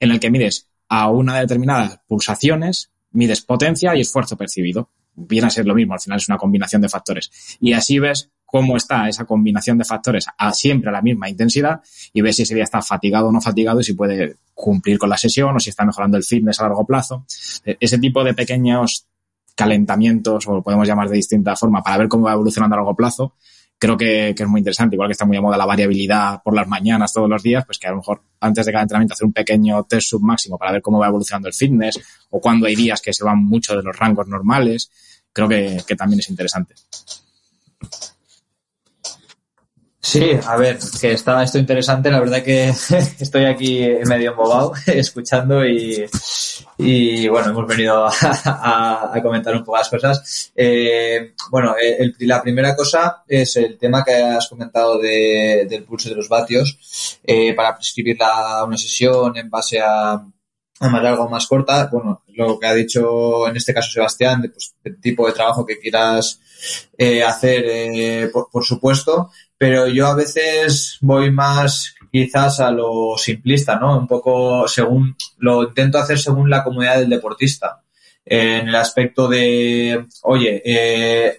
en el que mides a una determinada pulsaciones, mides potencia y esfuerzo percibido. Viene a ser lo mismo, al final es una combinación de factores. Y así ves cómo está esa combinación de factores a siempre a la misma intensidad y ves si ese día está fatigado o no fatigado y si puede cumplir con la sesión o si está mejorando el fitness a largo plazo. Ese tipo de pequeños calentamientos, o lo podemos llamar de distinta forma, para ver cómo va evolucionando a largo plazo, creo que, es muy interesante. Igual que está muy de moda la variabilidad por las mañanas todos los días, pues que a lo mejor antes de cada entrenamiento hacer un pequeño test submáximo para ver cómo va evolucionando el fitness o cuando hay días que se van mucho de los rangos normales, creo que también es interesante. Sí, a ver, que está esto interesante. La verdad que estoy aquí medio embobado escuchando y, y bueno, hemos venido a, a, comentar un poco las cosas. Eh, bueno, el, la primera cosa es el tema que has comentado de, del pulso de los vatios eh, para prescribir la, una sesión en base a más larga o más corta. Bueno, lo que ha dicho en este caso Sebastián, de, pues, el tipo de trabajo que quieras eh, hacer, eh, por, por, supuesto, pero yo a veces voy más quizás a lo simplista, ¿no? Un poco según, lo intento hacer según la comodidad del deportista. Eh, en el aspecto de, oye,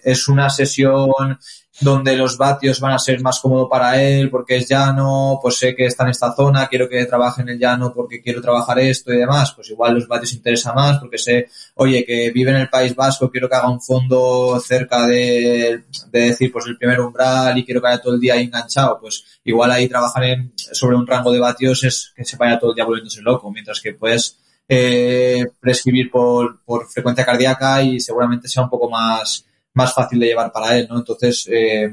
es una sesión donde los vatios van a ser más cómodo para él porque es llano, pues sé que está en esta zona, quiero que trabaje en el llano porque quiero trabajar esto y demás, pues igual los vatios interesa más porque sé, oye, que vive en el País Vasco, quiero que haga un fondo cerca de, de decir, pues el primer umbral y quiero que haya todo el día enganchado, pues igual ahí trabajar en, sobre un rango de vatios es que se vaya todo el día volviéndose loco, mientras que puedes eh, prescribir por, por frecuencia cardíaca y seguramente sea un poco más, más fácil de llevar para él, ¿no? Entonces, eh,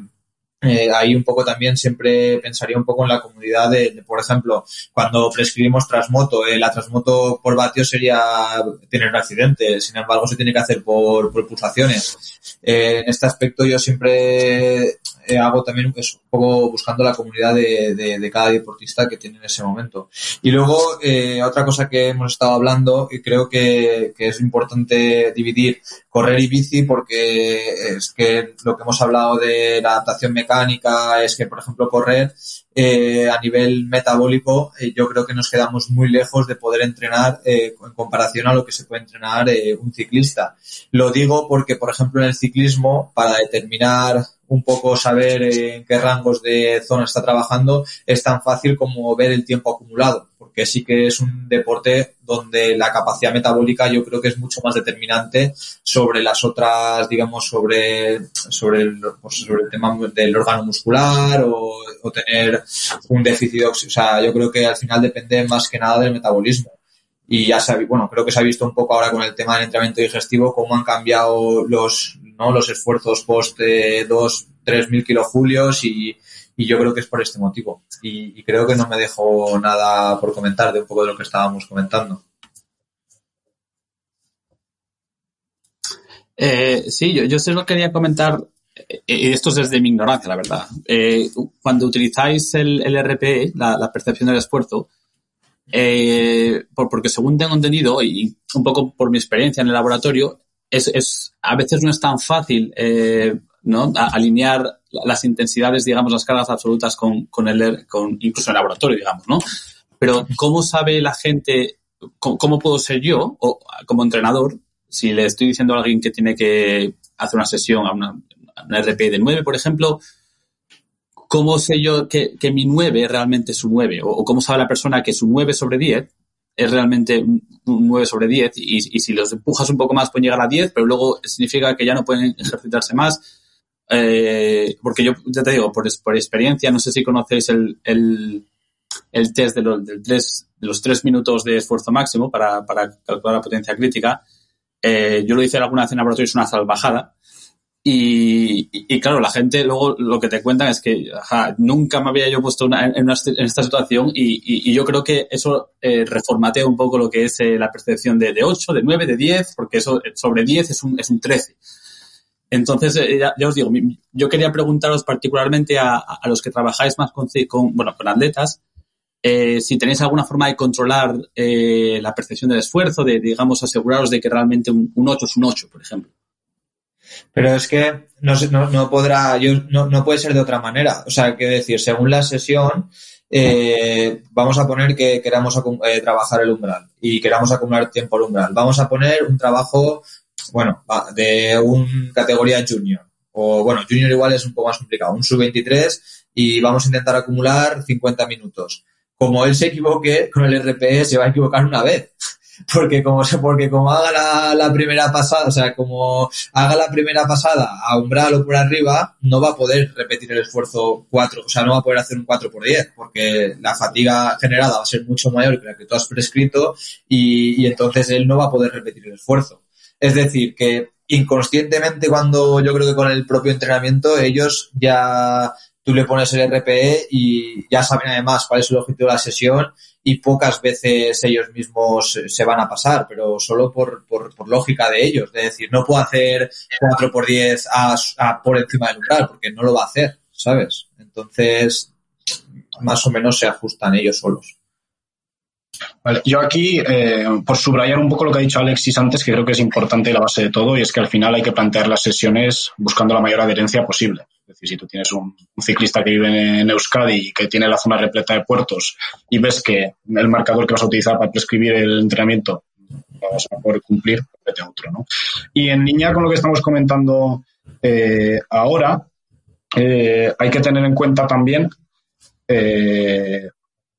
eh, ahí un poco también siempre pensaría un poco en la comunidad de, por ejemplo, cuando prescribimos Transmoto, eh, la Transmoto por vatio sería tener un accidente, sin embargo se tiene que hacer por, por pulsaciones. Eh, en este aspecto yo siempre eh, hago también un poco buscando la comunidad de, cada deportista que tiene en ese momento. Y luego, otra cosa que hemos estado hablando, y creo que, que es importante dividir correr y bici porque es que lo que hemos hablado de la adaptación mecánica es que, por ejemplo, correr eh, a nivel metabólico eh, yo creo que nos quedamos muy lejos de poder entrenar eh, en comparación a lo que se puede entrenar un ciclista. Lo digo porque, por ejemplo, en el ciclismo, para determinar un poco saber en qué rangos de zona está trabajando, es tan fácil como ver el tiempo acumulado, porque sí que es un deporte donde la capacidad metabólica yo creo que es mucho más determinante sobre las otras, digamos, sobre, sobre, el, pues sobre el tema del órgano muscular o, o tener un déficit, o sea, yo creo que al final depende más que nada del metabolismo y ya se ha, bueno, creo que se ha visto un poco ahora con el tema del entrenamiento digestivo cómo han cambiado los, ¿no? los esfuerzos post eh, 2, 3 mil kilojulios y, y yo creo que es por este motivo. Y, creo que no me dejo nada por comentar de un poco de lo que estábamos comentando. Eh, sí, yo, yo solo quería comentar, y esto es desde mi ignorancia, la verdad. Eh, cuando utilizáis el, el RPE, la, percepción del esfuerzo, eh, por, porque según tengo entendido, y un poco por mi experiencia en el laboratorio, es, es a veces no es tan fácil eh, ¿no? A, alinear las intensidades, digamos, las cargas absolutas con, con el, con, incluso el laboratorio, digamos, ¿no? Pero ¿cómo sabe la gente, cómo, puedo ser yo, o como entrenador, si le estoy diciendo a alguien que tiene que hacer una sesión a una, a una RP de 9, por ejemplo, ¿cómo sé yo que, que, mi 9 realmente es un 9? O, o, cómo sabe la persona que su 9 sobre 10 es realmente un 9 sobre 10 y, y, si los empujas un poco más pueden llegar a 10, pero luego significa que ya no pueden ejercitarse más. Eh, porque yo ya te digo, por, experiencia, no sé si conocéis el, el, el test de, los, del tres, de los 3 minutos de esfuerzo máximo para, calcular la potencia crítica. Eh, yo lo hice alguna vez en laboratorio, es una salvajada. Y, claro, la gente luego lo que te cuentan es que nunca me había yo puesto una, en, una, en, esta situación y, y, yo creo que eso eh, reformatea un poco lo que es eh, la percepción de, de 8, de 9, de 10, porque eso sobre 10 es un, es un 13. Entonces, eh, ya, ya, os digo, yo quería preguntaros particularmente a, a los que trabajáis más con, bueno, con atletas, eh, si tenéis alguna forma de controlar eh, la percepción del esfuerzo, de, digamos, aseguraros de que realmente un, un 8 es un 8, por ejemplo. Pero es que no, no, no podrá, yo, no, no, puede ser de otra manera. O sea, que decir, según la sesión, eh, vamos a poner que queramos eh, trabajar el umbral y queramos acumular tiempo al umbral. Vamos a poner un trabajo, bueno, de un categoría junior. O bueno, junior igual es un poco más complicado, un sub-23 y vamos a intentar acumular 50 minutos. Como él se equivoque con el RPE, se va a equivocar una vez porque como porque como haga la, primera pasada, o sea, como haga la primera pasada a umbral o por arriba, no va a poder repetir el esfuerzo 4, o sea, no va a poder hacer un 4 por 10, porque la fatiga generada va a ser mucho mayor que la que tú has prescrito y entonces él no va a poder repetir el esfuerzo. Es decir, que inconscientemente cuando yo creo que con el propio entrenamiento ellos ya tú le pones el RPE y ya saben además cuál es el objetivo de la sesión y pocas veces ellos mismos se van a pasar, pero solo por, por, lógica de ellos. Es decir, no puedo hacer 4 por 10 a, a, por encima del umbral, porque no lo va a hacer, ¿sabes? Entonces, más o menos se ajustan ellos solos. Vale, yo aquí, eh, por subrayar un poco lo que ha dicho Alexis antes, que creo que es importante la base de todo, y es que al final hay que plantear las sesiones buscando la mayor adherencia posible. Es decir, si tú tienes un, ciclista que vive en Euskadi y que tiene la zona repleta de puertos y ves que el marcador que vas a utilizar para prescribir el entrenamiento no vas a poder cumplir, vete a otro, ¿no? Y en línea con lo que estamos comentando eh, ahora, eh, hay que tener en cuenta también, eh,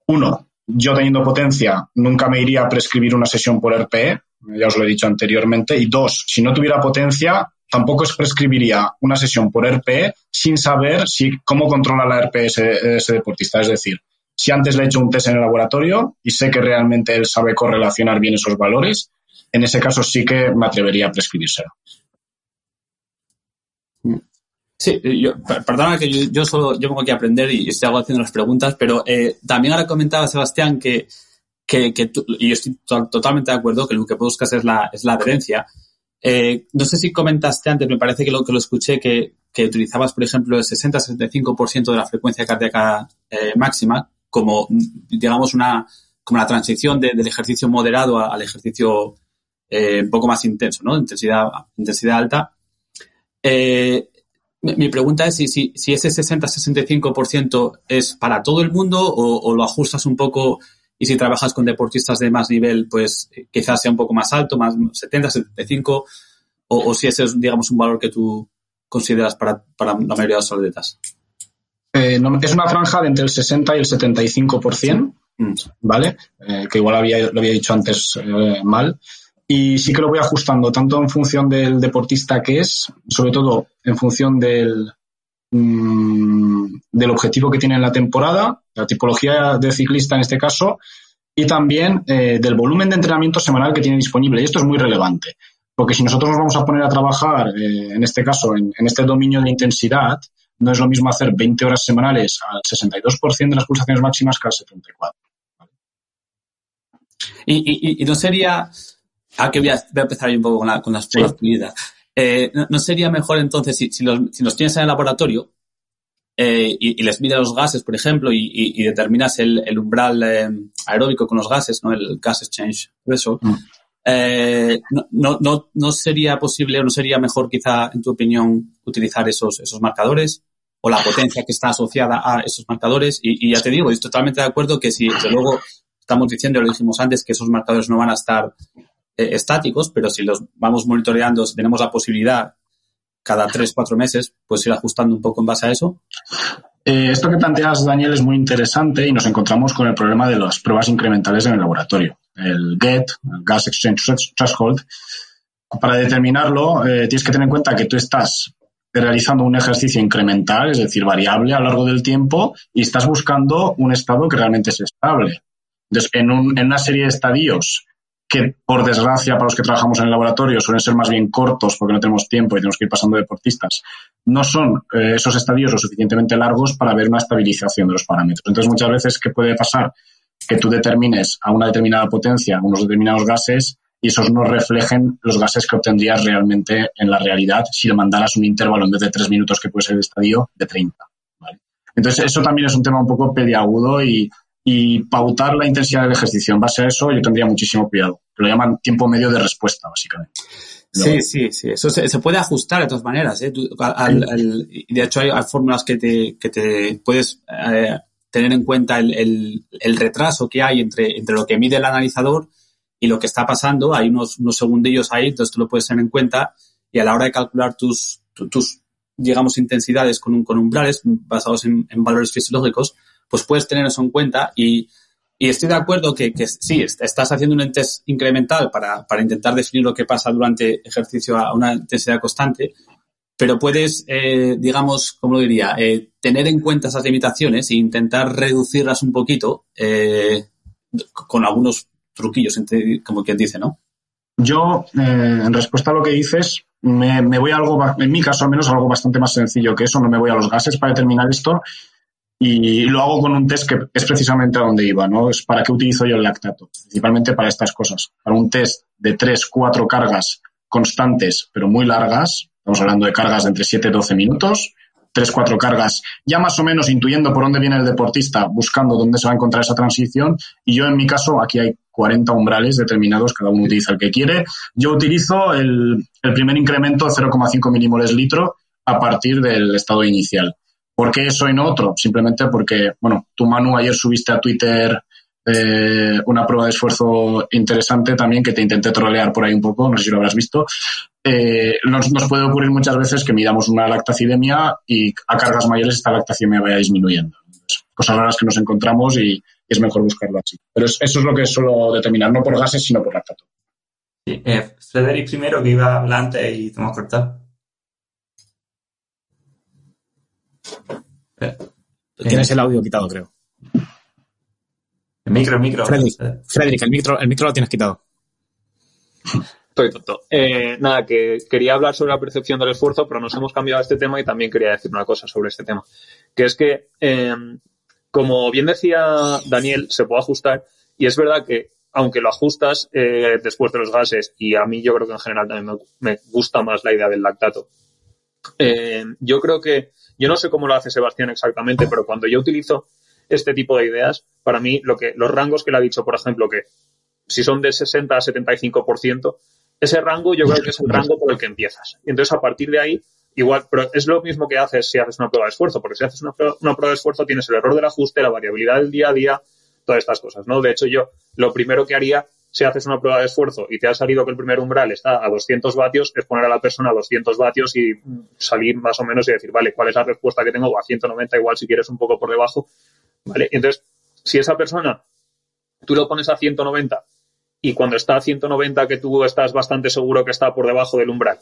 uno, yo teniendo potencia nunca me iría a prescribir una sesión por RPE, ya os lo he dicho anteriormente, y dos, si no tuviera potencia, tampoco es prescribiría una sesión por RPE sin saber si, cómo controla la RPE ese, ese deportista. Es decir, Si antes le he hecho un test en el laboratorio y sé que realmente él sabe correlacionar bien esos valores, en ese caso sí que me atrevería a prescribírselo. Sí, yo, perdona que yo, yo, solo yo vengo aquí a aprender y estoy haciendo las preguntas, pero eh, también ahora comentaba Sebastián que, que, que tú, y yo estoy to totalmente de acuerdo que lo que buscas es la, es la adherencia. Eh, no sé si comentaste antes, me parece que lo que lo escuché, que, que utilizabas, por ejemplo, el 60-75% de la frecuencia cardíaca eh, máxima como, digamos, una, como la transición de, del ejercicio moderado al ejercicio eh, un poco más intenso, ¿no? Intensidad, intensidad alta. Eh, mi pregunta es si, si, si ese 60-65% es para todo el mundo o, o, lo ajustas un poco y si trabajas con deportistas de más nivel, pues quizás sea un poco más alto, más 70, 75, o, o si ese es, digamos, un valor que tú consideras para, para la mayoría de los atletas. Eh, no, es una franja de entre el 60 y el 75%, mm. ¿vale? Eh, que igual había, lo había dicho antes eh, mal. Y sí que lo voy ajustando tanto en función del deportista que es, sobre todo en función del, mmm, del objetivo que tiene en la temporada, la tipología de ciclista en este caso, y también eh, del volumen de entrenamiento semanal que tiene disponible. Y esto es muy relevante, porque si nosotros nos vamos a poner a trabajar, eh, en este caso, en, este dominio de intensidad, no es lo mismo hacer 20 horas semanales al 62% de las pulsaciones máximas que al 74%. Y, y, y no sería Aquí voy a, voy a empezar ahí un poco con, la, con las pruebas sí. eh, no, ¿no, sería mejor entonces si, si, los, si los tienes en el laboratorio eh, y, y, les mides los gases, por ejemplo, y, y determinas el, el umbral eh, aeróbico con los gases, ¿no? El gas exchange eso, mm. no, no, no sería posible o no sería mejor quizá, en tu opinión, utilizar esos, esos marcadores o la potencia que está asociada a esos marcadores. Y, y ya te digo, estoy totalmente de acuerdo que si desde luego estamos diciendo, lo dijimos antes, que esos marcadores no van a estar eh, estáticos, pero si los vamos monitoreando, si tenemos la posibilidad cada tres, cuatro meses, pues ir ajustando un poco en base a eso. Eh, esto que planteas, Daniel, es muy interesante y nos encontramos con el problema de las pruebas incrementales en el laboratorio. El GET, el Gas Exchange Threshold. Para determinarlo, eh, tienes que tener en cuenta que tú estás realizando un ejercicio incremental, es decir, variable a lo largo del tiempo, y estás buscando un estado que realmente es estable. Entonces, en, en una serie de estadios que por desgracia para los que trabajamos en el laboratorio suelen ser más bien cortos porque no tenemos tiempo y tenemos que ir pasando deportistas, no son eh, esos estadios lo suficientemente largos para ver una estabilización de los parámetros. Entonces muchas veces, ¿qué puede pasar? Que tú determines a una determinada potencia unos determinados gases y esos no reflejen los gases que obtendrías realmente en la realidad si le mandaras un intervalo en vez de tres minutos que puede ser el estadio de 30. ¿vale? Entonces eso también es un tema un poco pediagudo y y pautar la intensidad del ejercicio en base a eso yo tendría muchísimo cuidado. Lo llaman tiempo medio de respuesta, básicamente. Sí, sí, sí. Eso se, se, puede ajustar de todas maneras. ¿eh? Tú, al, al, de hecho, hay, hay, fórmulas que te, que te puedes eh, tener en cuenta el, el, el, retraso que hay entre, entre lo que mide el analizador y lo que está pasando. Hay unos, unos segundillos ahí, entonces tú lo puedes tener en cuenta y a la hora de calcular tus, tus digamos, intensidades con, un, con umbrales basados en, en valores fisiológicos, pues puedes tener eso en cuenta y, estoy de acuerdo que, sí, estás haciendo un test incremental para, para, intentar definir lo que pasa durante ejercicio a una intensidad constante, pero puedes, eh, digamos, ¿cómo lo diría?, eh, tener en cuenta esas limitaciones e intentar reducirlas un poquito eh, con algunos truquillos, como quien dice, ¿no? Yo, eh, en respuesta a lo que dices, me, me, voy a algo, en mi caso al menos, algo bastante más sencillo que eso, no me voy a los gases para determinar esto y lo hago con un test que es precisamente a donde iba, ¿no? Es para qué utilizo yo el lactato, principalmente para estas cosas. Para un test de 3, 4 cargas constantes, pero muy largas, estamos hablando de cargas de entre 7 y 12 minutos, 3, 4 cargas, ya más o menos intuyendo por dónde viene el deportista, buscando dónde se va a encontrar esa transición, y yo en mi caso, aquí hay 40 umbrales determinados, cada uno utiliza el que quiere. Yo utilizo el, primer incremento de 0,5 milimoles litro a partir del estado inicial. ¿Por qué eso y no otro? Simplemente porque, bueno, tú Manu ayer subiste a Twitter eh, una prueba de esfuerzo interesante también que te intenté trolear por ahí un poco, no sé si lo habrás visto. Eh, nos, puede ocurrir muchas veces que midamos una lactacidemia y a cargas mayores esta lactacidemia vaya disminuyendo. Cosas raras que nos encontramos y, es mejor buscarlo así. Pero es, eso es lo que suelo determinar, no por gases, sino por lactato. Sí, eh, Frederick primero que iba adelante y te hemos cortado. Tienes el audio quitado, creo. El micro, el micro. Frederick, Frederick, el micro, el micro lo tienes quitado. Estoy tonto. Eh, nada, que quería hablar sobre la percepción del esfuerzo, pero nos hemos cambiado este tema y también quería decir una cosa sobre este tema. Que es que, eh, como bien decía Daniel, se puede ajustar y es verdad que aunque lo ajustas eh, después de los gases, y a mí yo creo que en general también me, me gusta más la idea del lactato, eh, yo creo que, yo no sé cómo lo hace Sebastián exactamente, pero cuando yo utilizo este tipo de ideas, para mí lo que, los rangos que le ha dicho, por ejemplo, que si son de 60 a 75%, ese rango yo creo que es el rango por el que empiezas. Y entonces a partir de ahí, igual, pero es lo mismo que haces si haces una prueba de esfuerzo, porque si haces una prueba, una prueba de esfuerzo tienes el error del ajuste, la variabilidad del día a día, todas estas cosas, ¿no? De hecho, yo lo primero que haría si haces una prueba de esfuerzo y te ha salido que el primer umbral está a 200 vatios, es poner a la persona a 200 vatios y salir más o menos y decir, vale, ¿cuál es la respuesta que tengo? A 190 igual si quieres un poco por debajo, ¿vale? Entonces, si esa persona, tú lo pones a 190 y cuando está a 190 que tú estás bastante seguro que está por debajo del umbral,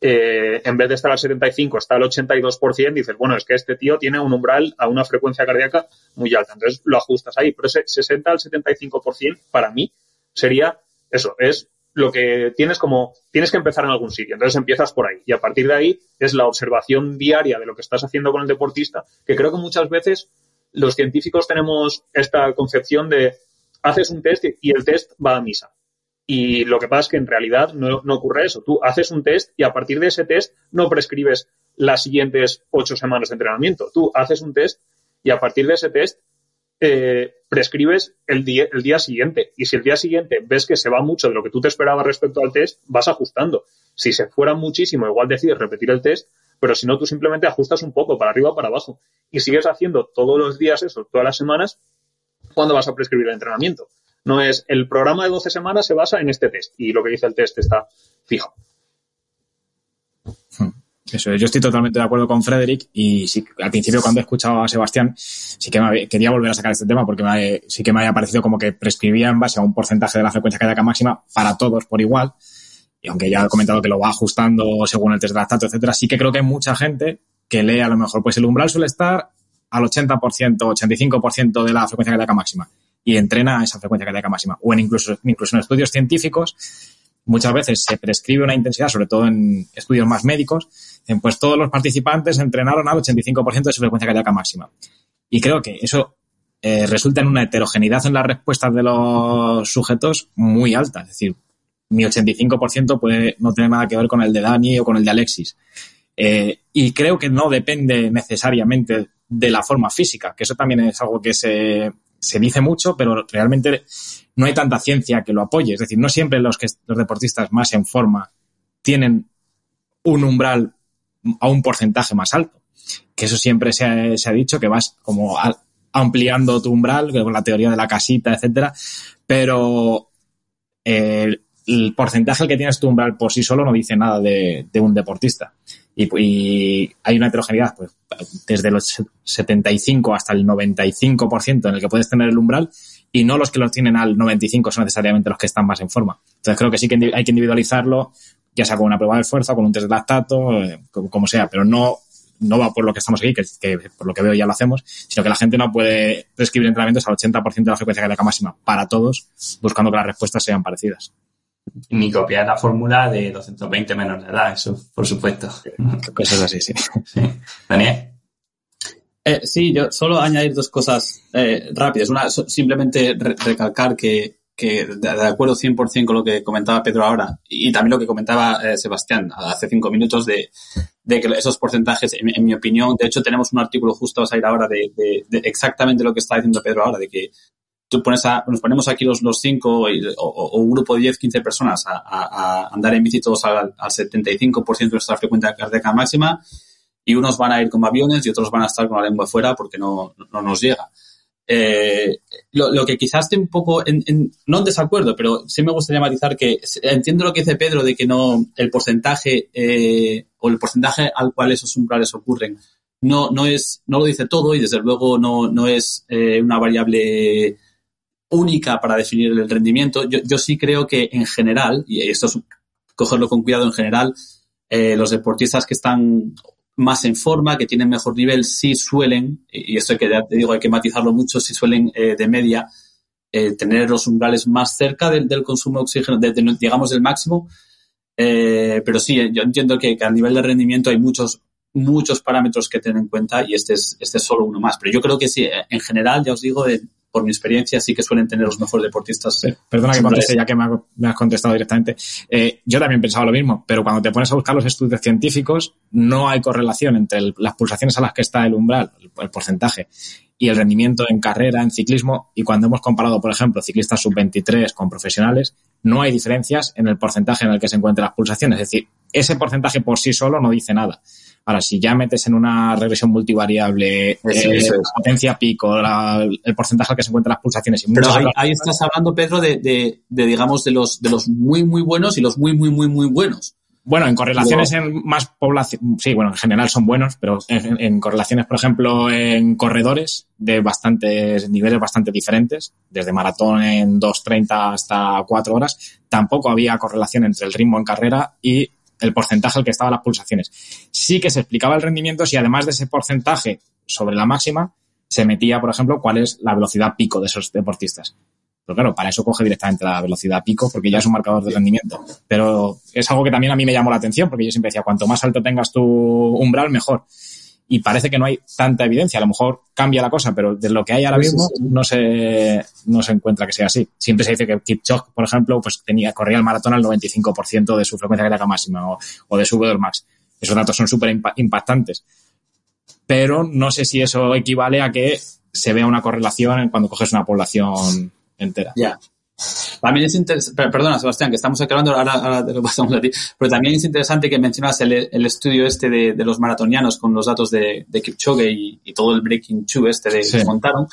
eh, en vez de estar al 75 está al 82%, dices, bueno, es que este tío tiene un umbral a una frecuencia cardíaca muy alta, entonces lo ajustas ahí, pero ese 60 al 75% para mí sería eso, es lo que tienes como, tienes que empezar en algún sitio, entonces empiezas por ahí y a partir de ahí es la observación diaria de lo que estás haciendo con el deportista, que creo que muchas veces los científicos tenemos esta concepción de haces un test y el test va a misa. Y lo que pasa es que en realidad no, no, ocurre eso. Tú haces un test y a partir de ese test no prescribes las siguientes ocho semanas de entrenamiento. Tú haces un test y a partir de ese test eh, prescribes el día, el día siguiente. Y si el día siguiente ves que se va mucho de lo que tú te esperabas respecto al test, vas ajustando. Si se fuera muchísimo, igual decides repetir el test, pero si no, tú simplemente ajustas un poco para arriba o para abajo. Y sigues haciendo todos los días eso, todas las semanas, cuando vas a prescribir el entrenamiento. No es el programa de 12 semanas se basa en este test y lo que dice el test está fijo. Eso, yo estoy totalmente de acuerdo con Frederick y sí, al principio cuando he escuchado a Sebastián sí que me, quería volver a sacar este tema porque me, sí que me había parecido como que prescribía en base a un porcentaje de la frecuencia cardíaca máxima para todos por igual y aunque ya he comentado que lo va ajustando según el test de lactato, etcétera, sí que creo que hay mucha gente que lee a lo mejor pues el umbral suele estar al 80%, 85% de la frecuencia cardíaca máxima y entrena a esa frecuencia cardíaca máxima. O en incluso, incluso en estudios científicos, muchas veces se prescribe una intensidad, sobre todo en estudios más médicos, en pues todos los participantes entrenaron al 85% de su frecuencia cardíaca máxima. Y creo que eso eh, resulta en una heterogeneidad en las respuestas de los sujetos muy alta. Es decir, mi 85% puede no tener nada que ver con el de Dani o con el de Alexis. Eh, y creo que no depende necesariamente de la forma física, que eso también es algo que se, se dice mucho, pero realmente no hay tanta ciencia que lo apoye. Es decir, no siempre los, que, los deportistas más en forma tienen un umbral a un porcentaje más alto. Que eso siempre se ha, se ha dicho, que vas como ampliando tu umbral, con la teoría de la casita, etcétera, pero el, el porcentaje que tienes tu umbral por sí solo no dice nada de un deportista. Y, y, hay una heterogeneidad, pues, desde los 75 hasta el 95% en el que puedes tener el umbral, y no los que los tienen al 95 son necesariamente los que están más en forma. Entonces creo que sí que hay que individualizarlo, ya sea con una prueba de esfuerzo, con un test de lactato, eh, como, sea, pero no, no va por lo que estamos aquí, que, que, por lo que veo ya lo hacemos, sino que la gente no puede prescribir entrenamientos al 80% de la frecuencia cardíaca máxima para todos, buscando que las respuestas sean parecidas ni copiar la fórmula de 220 menos de edad, eso, por supuesto. Cosas así, sí. sí. Daniel. Eh, sí, yo solo añadir dos cosas eh, rápidas. Una, so, simplemente re recalcar que, que de, de, acuerdo 100% con lo que comentaba Pedro ahora y también lo que comentaba eh, Sebastián hace cinco minutos de, de que esos porcentajes, en, en, mi opinión, de hecho tenemos un artículo justo a salir ahora de, de, de exactamente lo que está diciendo Pedro ahora, de que tú pones a, nos ponemos aquí los, cinco o, un grupo de 10, 15 personas a, andar en bici todos al, al 75% de nuestra frecuencia cardíaca máxima y unos van a ir como aviones y otros van a estar con la lengua fuera porque no, no nos llega. Eh, lo, lo, que quizás esté un poco, en, en, no en desacuerdo, pero sí me gustaría matizar que entiendo lo que dice Pedro de que no el porcentaje eh, o el porcentaje al cual esos umbrales ocurren no, no es, no lo dice todo y desde luego no, no es eh, una variable única para definir el rendimiento. Yo, sí creo que en general, y esto es cogerlo con cuidado en general, eh, los deportistas que están más en forma, que tienen mejor nivel, sí suelen, y esto que, ya te digo, hay que matizarlo mucho, sí suelen eh, de media eh, tener los umbrales más cerca del, del consumo de oxígeno, de- de- digamos del máximo. Eh, pero sí, yo entiendo que, que a nivel de rendimiento hay muchos muchos parámetros que tener en cuenta y este es, este es solo uno más. Pero yo creo que sí, en general, ya os digo, de- por mi experiencia, sí que suelen tener los mejores deportistas. Per- Perdona que conteste es. ya que me, ha- me has contestado directamente. Eh, yo también pensaba lo mismo, pero cuando te pones a buscar los estudios científicos, no hay correlación entre el- las pulsaciones a las que está el umbral, el, el porcentaje, y el rendimiento en carrera, en ciclismo. Y cuando hemos comparado, por ejemplo, ciclistas sub-23 con profesionales, no hay diferencias en el porcentaje en el que se encuentran las pulsaciones. Es decir, ese porcentaje por sí solo no dice nada. Ahora, si ya metes en una regresión multivariable eh, la potencia pico, la- el porcentaje al que se encuentran las pulsaciones y Pero ahí estás hablando, Pedro, de, de, de, digamos, de los, de los muy, muy buenos y los muy, muy, muy, muy buenos. Bueno, en correlaciones en más población, sí, bueno, en general son buenos, pero en, en correlaciones, por ejemplo, en corredores de bastantes niveles bastante diferentes, desde maratón en 2.30 hasta 4 horas, tampoco había correlación entre el ritmo en carrera y el porcentaje al que estaban las pulsaciones. Sí que se explicaba el rendimiento si además de ese porcentaje sobre la máxima, se metía, por ejemplo, cuál es la velocidad pico de esos deportistas. Pero claro, para eso coge directamente la velocidad pico, porque ya es un marcador de rendimiento. Pero es algo que también a mí me llamó la atención, porque yo siempre decía, cuanto más alto tengas tu umbral, mejor. Y parece que no hay tanta evidencia. A lo mejor cambia la cosa, pero de lo que hay ahora mismo no se, no se encuentra que sea así. Siempre se dice que Kipchoge, por ejemplo, pues tenía, corría el maratón al 95% de su frecuencia cardíaca máxima o, o de su VO2 max. Esos datos son súper impa- impactantes. Pero no sé si eso equivale a que se vea una correlación en cuando coges una población entera. Ya. También es interesante, perdona Sebastián, que estamos acabando, ahora, ahora te lo pasamos a ti, pero también es interesante que mencionas el, el estudio este de, de los maratonianos con los datos de, de Kipchoge y, y todo el Breaking Two este de, Sí. que montaron.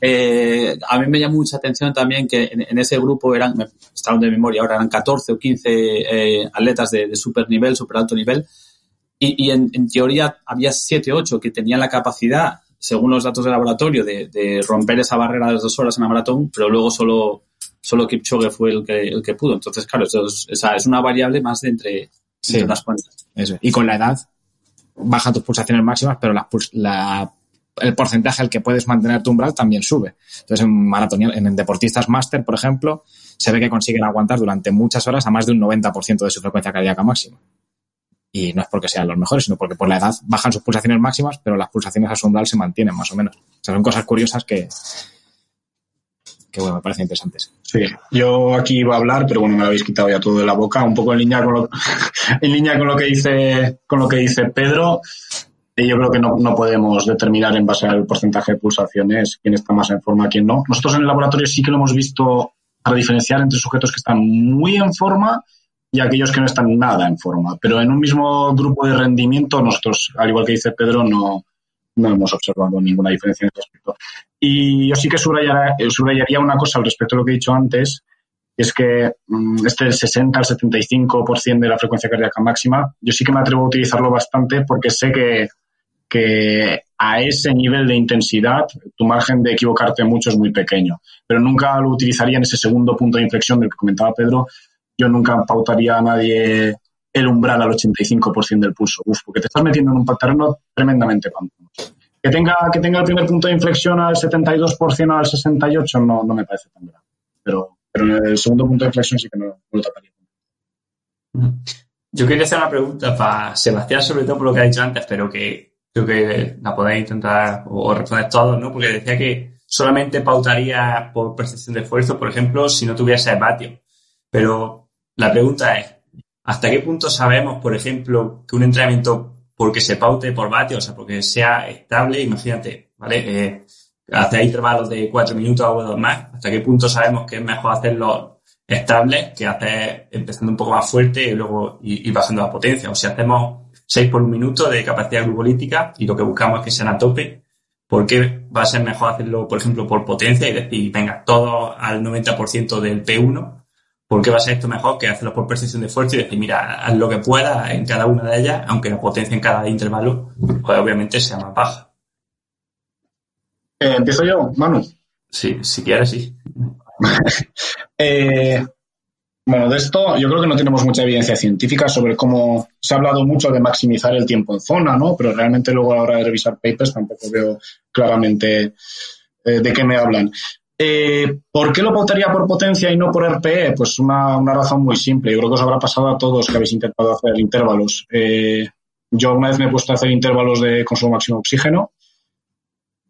Eh, a mí me llamó mucha atención también que en, en ese grupo eran, me estaban de memoria ahora, eran 14 o 15 eh, atletas de, de super nivel, super alto nivel, y, y en, en teoría había 7 o 8 que tenían la capacidad, según los datos del laboratorio, de, de romper esa barrera de las dos horas en la maratón, pero luego solo, solo Kipchoge fue el que, el que pudo. Entonces, claro, eso es, esa es una variable más de entre, Sí. entre unas cuantas. Eso. Y con la edad bajan tus pulsaciones máximas, pero puls- la- el porcentaje al que puedes mantener tu umbral también sube. Entonces, en maratonian- en deportistas máster, por ejemplo, se ve que consiguen aguantar durante muchas horas a más de un 90% de su frecuencia cardíaca máxima. Y no es porque sean los mejores, sino porque por la edad bajan sus pulsaciones máximas, pero las pulsaciones a su umbral se mantienen más o menos. O sea, son cosas curiosas que, que bueno, me parecen interesantes. Sí, yo aquí iba a hablar, pero bueno, me lo habéis quitado ya todo de la boca, un poco en línea con lo, que dice, con lo que dice Pedro. Y yo creo que no, no podemos determinar en base al porcentaje de pulsaciones quién está más en forma, quién no. Nosotros en el laboratorio sí que lo hemos visto para diferenciar entre sujetos que están muy en forma y aquellos que no están nada en forma. Pero en un mismo grupo de rendimiento, nosotros, al igual que dice Pedro, no, no hemos observado ninguna diferencia en este aspecto. Y yo sí que eh, subrayaría una cosa al respecto de lo que he dicho antes, es que mm, este del 60 al 75% de la frecuencia cardíaca máxima, yo sí que me atrevo a utilizarlo bastante porque sé que, que a ese nivel de intensidad tu margen de equivocarte mucho es muy pequeño. Pero nunca lo utilizaría en ese segundo punto de inflexión del que comentaba Pedro. Yo nunca pautaría a nadie el umbral al 85% del pulso. Uf, porque te estás metiendo en un terreno tremendamente pantanoso. Que tenga, que tenga el primer punto de inflexión al 72% al 68% no, no me parece tan grave. Pero, pero en el segundo punto de inflexión sí que no, no lo taparía. Yo quería hacer una pregunta para Sebastián, sobre todo por lo que ha dicho antes, pero que creo que la podéis intentar o, o responder todos, ¿no? Porque decía que solamente pautaría por percepción de esfuerzo, por ejemplo, si no tuviese vatio. Pero la pregunta es, ¿hasta qué punto sabemos, por ejemplo, que un entrenamiento, porque se paute por vatio, o sea, porque sea estable, imagínate, ¿vale? Eh, hacer intervalos de cuatro minutos o dos más, ¿hasta qué punto sabemos que es mejor hacerlo estable que hacer empezando un poco más fuerte y luego y, bajando la potencia? O si hacemos 6 por un minuto de capacidad glucolítica y lo que buscamos es que sean a tope, ¿por qué va a ser mejor hacerlo, por ejemplo, por potencia y decir, venga, todo al 90% del P1? ¿Por qué va a ser esto mejor que hacerlo por percepción de esfuerzo y decir, mira, haz lo que pueda en cada una de ellas, aunque la potencia en cada intervalo, pues obviamente sea más baja? Eh, Empiezo yo, Manu. Sí, si quieres, sí. Eh, bueno, de esto yo creo que no tenemos mucha evidencia científica sobre cómo se ha hablado mucho de maximizar el tiempo en zona, ¿no? Pero realmente luego a la hora de revisar papers tampoco veo claramente eh, de qué me hablan. Eh, ¿Por qué lo votaría por potencia y no por RPE? Pues una, una, razón muy simple. Yo creo que os habrá pasado a todos que habéis intentado hacer intervalos. Eh, yo una vez me he puesto a hacer intervalos de consumo máximo de oxígeno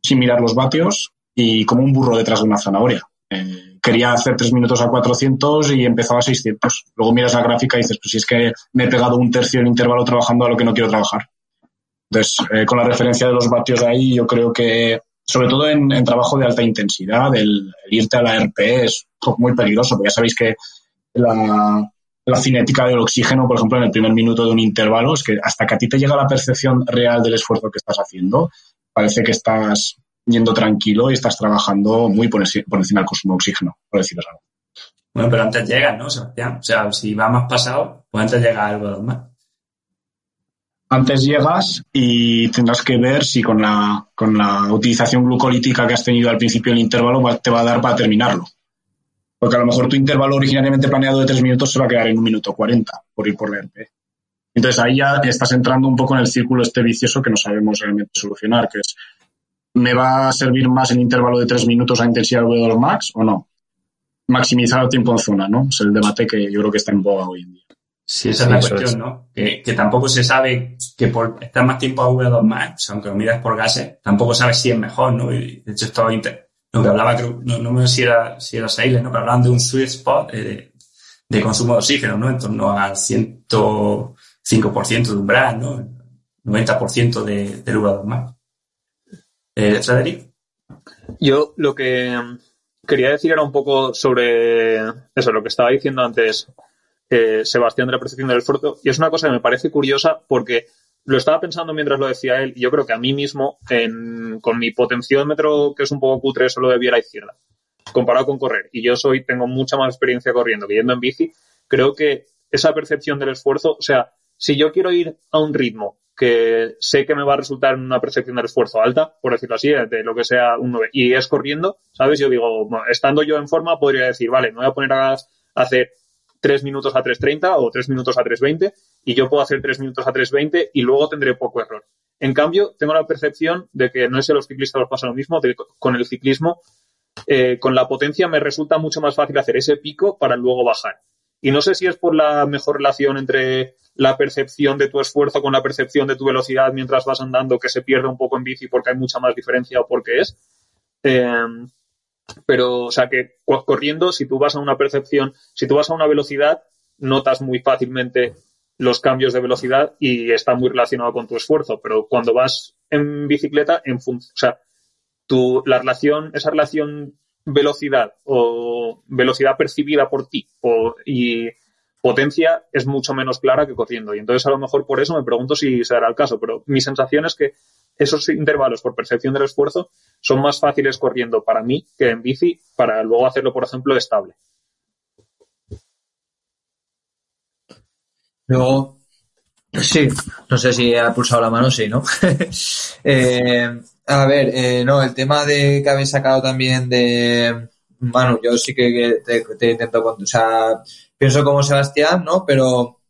sin mirar los vatios y como un burro detrás de una zanahoria. Eh, quería hacer 3 minutos a 400 y empezaba a 600. Luego miras la gráfica y dices, pues si es que me he pegado un tercio del intervalo trabajando a lo que no quiero trabajar. Entonces, eh, con la referencia de los vatios ahí, yo creo que, sobre todo en, en trabajo de alta intensidad, el, irte a la RP es muy peligroso, porque ya sabéis que la, la cinética del oxígeno, por ejemplo, en el primer minuto de un intervalo, es que hasta que a ti te llega la percepción real del esfuerzo que estás haciendo, parece que estás yendo tranquilo y estás trabajando muy por, encima del consumo de oxígeno, por deciros algo. Bueno, pero antes llegas, ¿no, Sebastián? O sea, si va más pasado, pues antes llega algo más. Antes llegas y tendrás que ver si con la, con la utilización glucolítica que has tenido al principio del intervalo te va a dar para terminarlo. Porque a lo mejor tu intervalo originariamente planeado de 3 minutos se va a quedar en 1 minuto 40 por ir por RP. Entonces ahí ya estás entrando un poco en el círculo este vicioso que no sabemos realmente solucionar, que es, ¿me va a servir más el intervalo de 3 minutos a intensidad V2 max o no? Maximizar el tiempo en zona, ¿no? Es el debate que yo creo que está en boga hoy en día. Sí, esa es la cuestión, es. ¿no? Que, que, tampoco se sabe que por estar más tiempo a V2 max, aunque lo miras por gases, tampoco sabes si es mejor, ¿no? Y de hecho, esto lo que hablaba, creo, no, no me sé si era, si era Sailes, ¿no? Pero hablaban de un sweet spot eh, de, de, consumo de oxígeno, ¿no? En torno al 105% de umbral, ¿no? 90% de, del V2 max. Eh, Frederic. Yo lo que quería decir era un poco sobre eso, lo que estaba diciendo antes eh, Sebastián de la percepción del esfuerzo. Y es una cosa que me parece curiosa porque lo estaba pensando mientras lo decía él y yo creo que a mí mismo, en, con mi potenciómetro, que es un poco cutre, solo de vía a la izquierda, comparado con correr, y yo soy, tengo mucha más experiencia corriendo que yendo en bici, creo que esa percepción del esfuerzo, o sea, si yo quiero ir a un ritmo que sé que me va a resultar una percepción del esfuerzo alta, por decirlo así, de lo que sea un 9, y es corriendo, ¿sabes? Yo digo, estando yo en forma, podría decir, vale, me voy a poner a hacer 3 minutos a 3.30 o 3 minutos a 3.20 y yo puedo hacer 3 minutos a 3.20 y luego tendré poco error. En cambio, tengo la percepción de que no sé si a los ciclistas les pasa lo mismo, de, con el ciclismo, eh, con la potencia me resulta mucho más fácil hacer ese pico para luego bajar. Y no sé si es por la mejor relación entre la percepción de tu esfuerzo con la percepción de tu velocidad mientras vas andando que se pierde un poco en bici porque hay mucha más diferencia o porque es. Eh, pero, o sea, que corriendo, si tú vas a una percepción, si tú vas a una velocidad, notas muy fácilmente los cambios de velocidad y está muy relacionado con tu esfuerzo. Pero cuando vas en bicicleta, en o sea, la relación, esa relación velocidad o velocidad percibida por ti o, y potencia es mucho menos clara que corriendo. Y entonces a lo mejor por eso me pregunto si será el caso. Pero mi sensación es que esos intervalos por percepción del esfuerzo son más fáciles corriendo para mí que en bici para luego hacerlo, por ejemplo, estable. Luego, sí, no sé si ha pulsado la mano, sí, ¿no? eh, a ver, eh, no, el tema de que habéis sacado también de, bueno, yo sí que te, te intento, o sea, pienso como Sebastián, ¿no? Pero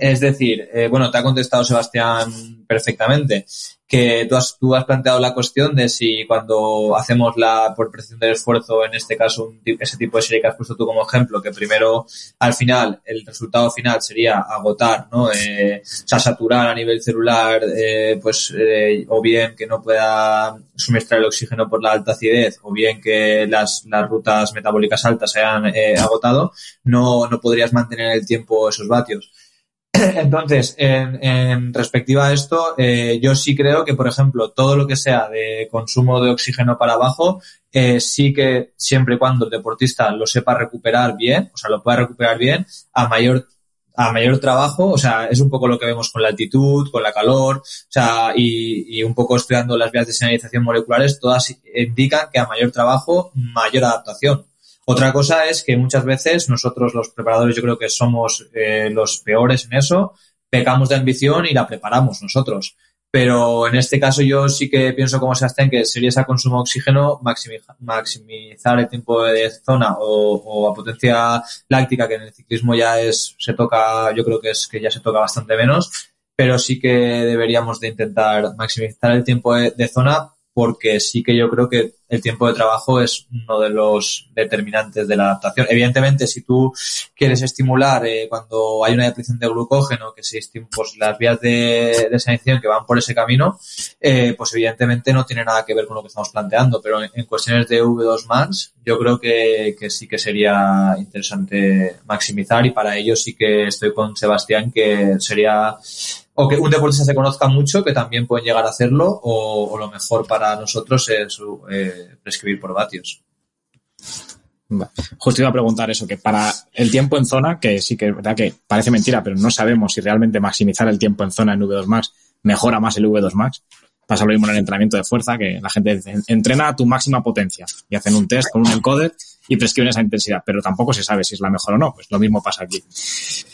es decir, eh, bueno, te ha contestado Sebastián perfectamente, que tú has, has planteado la cuestión de si cuando hacemos la por presión del esfuerzo, en este caso un, ese tipo de serie que has puesto tú como ejemplo, que primero al final el resultado final sería agotar, ¿no? Eh, o sea, saturar a nivel celular, eh, pues eh, o bien que no pueda suministrar el oxígeno por la alta acidez, o bien que las, las rutas metabólicas altas se hayan eh, agotado, no, no podrías mantener el tiempo esos vatios. Entonces, en, en, respectiva a esto, eh, yo sí creo que, por ejemplo, todo lo que sea de consumo de oxígeno para abajo, eh, sí que siempre y cuando el deportista lo sepa recuperar bien, o sea, lo pueda recuperar bien, a mayor a mayor trabajo, o sea, es un poco lo que vemos con la altitud, con la calor, o sea, y, y un poco estudiando las vías de señalización moleculares, todas indican que a mayor trabajo, mayor adaptación. Otra cosa es que muchas veces nosotros los preparadores yo creo que somos eh, los peores en eso, pecamos de ambición y la preparamos nosotros. Pero en este caso yo sí que pienso como Sebastián que sería ese consumo de oxígeno, maximizar el tiempo de zona o, a potencia láctica, que en el ciclismo ya es, se toca, yo creo que es que ya se toca bastante menos, pero sí que deberíamos de intentar maximizar el tiempo de zona porque sí que yo creo que el tiempo de trabajo es uno de los determinantes de la adaptación. Evidentemente, si tú quieres estimular eh, cuando hay una depleción de glucógeno, que se pues las vías de, de que van por ese camino, eh, pues evidentemente no tiene nada que ver con lo que estamos planteando, pero en, cuestiones de V2 MANS, yo creo que, que sí que sería interesante maximizar y para ello sí que estoy con Sebastián que sería o que un deportista se conozca mucho, que también pueden llegar a hacerlo, o, lo mejor para nosotros es eh, prescribir por vatios. Justo iba a preguntar eso, que para el tiempo en zona, que sí que es verdad que parece mentira, pero no sabemos si realmente maximizar el tiempo en zona en V2 Max mejora más el V2 Max. Pasa lo mismo en el entrenamiento de fuerza, que la gente dice, entrena a tu máxima potencia y hacen un test con un encoder y prescriben esa intensidad, pero tampoco se sabe si es la mejor o no. Pues lo mismo pasa aquí.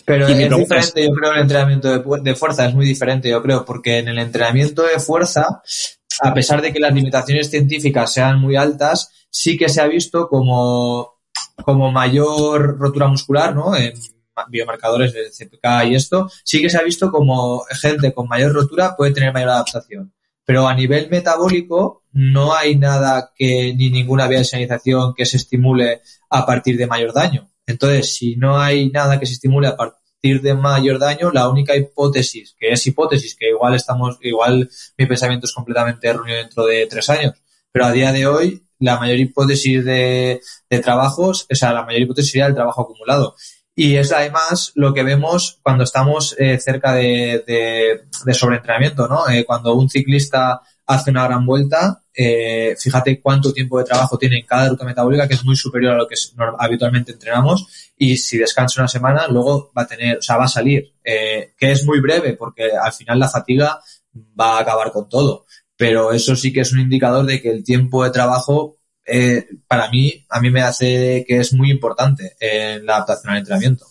Pero Y es diferente, yo creo, el entrenamiento de, de fuerza es muy diferente, yo creo, porque en el entrenamiento de fuerza, a pesar de que las limitaciones científicas sean muy altas, sí que se ha visto como, como mayor rotura muscular, ¿no? En biomarcadores del CPK y esto, sí que se ha visto como gente con mayor rotura puede tener mayor adaptación. Pero a nivel metabólico no hay nada que, ni ninguna vía de señalización que se estimule a partir de mayor daño. Entonces, si no hay nada que se estimule a partir de mayor daño, la única hipótesis, que es hipótesis, que igual estamos, igual mi pensamiento es completamente erróneo dentro de tres años, pero a día de hoy, la mayor hipótesis de, de trabajos, o sea, la mayor hipótesis sería el trabajo acumulado. Y es además lo que vemos cuando estamos eh, cerca de, de, de sobreentrenamiento, ¿no? Eh, cuando un ciclista hace una gran vuelta, eh, fíjate cuánto tiempo de trabajo tiene en cada ruta metabólica, que es muy superior a lo que habitualmente entrenamos, y si descansa una semana, luego va a tener, o sea, va a salir, eh, que es muy breve, porque al final la fatiga va a acabar con todo. Pero eso sí que es un indicador de que el tiempo de trabajo, eh, para mí, a mí me hace que es muy importante en la adaptación al entrenamiento.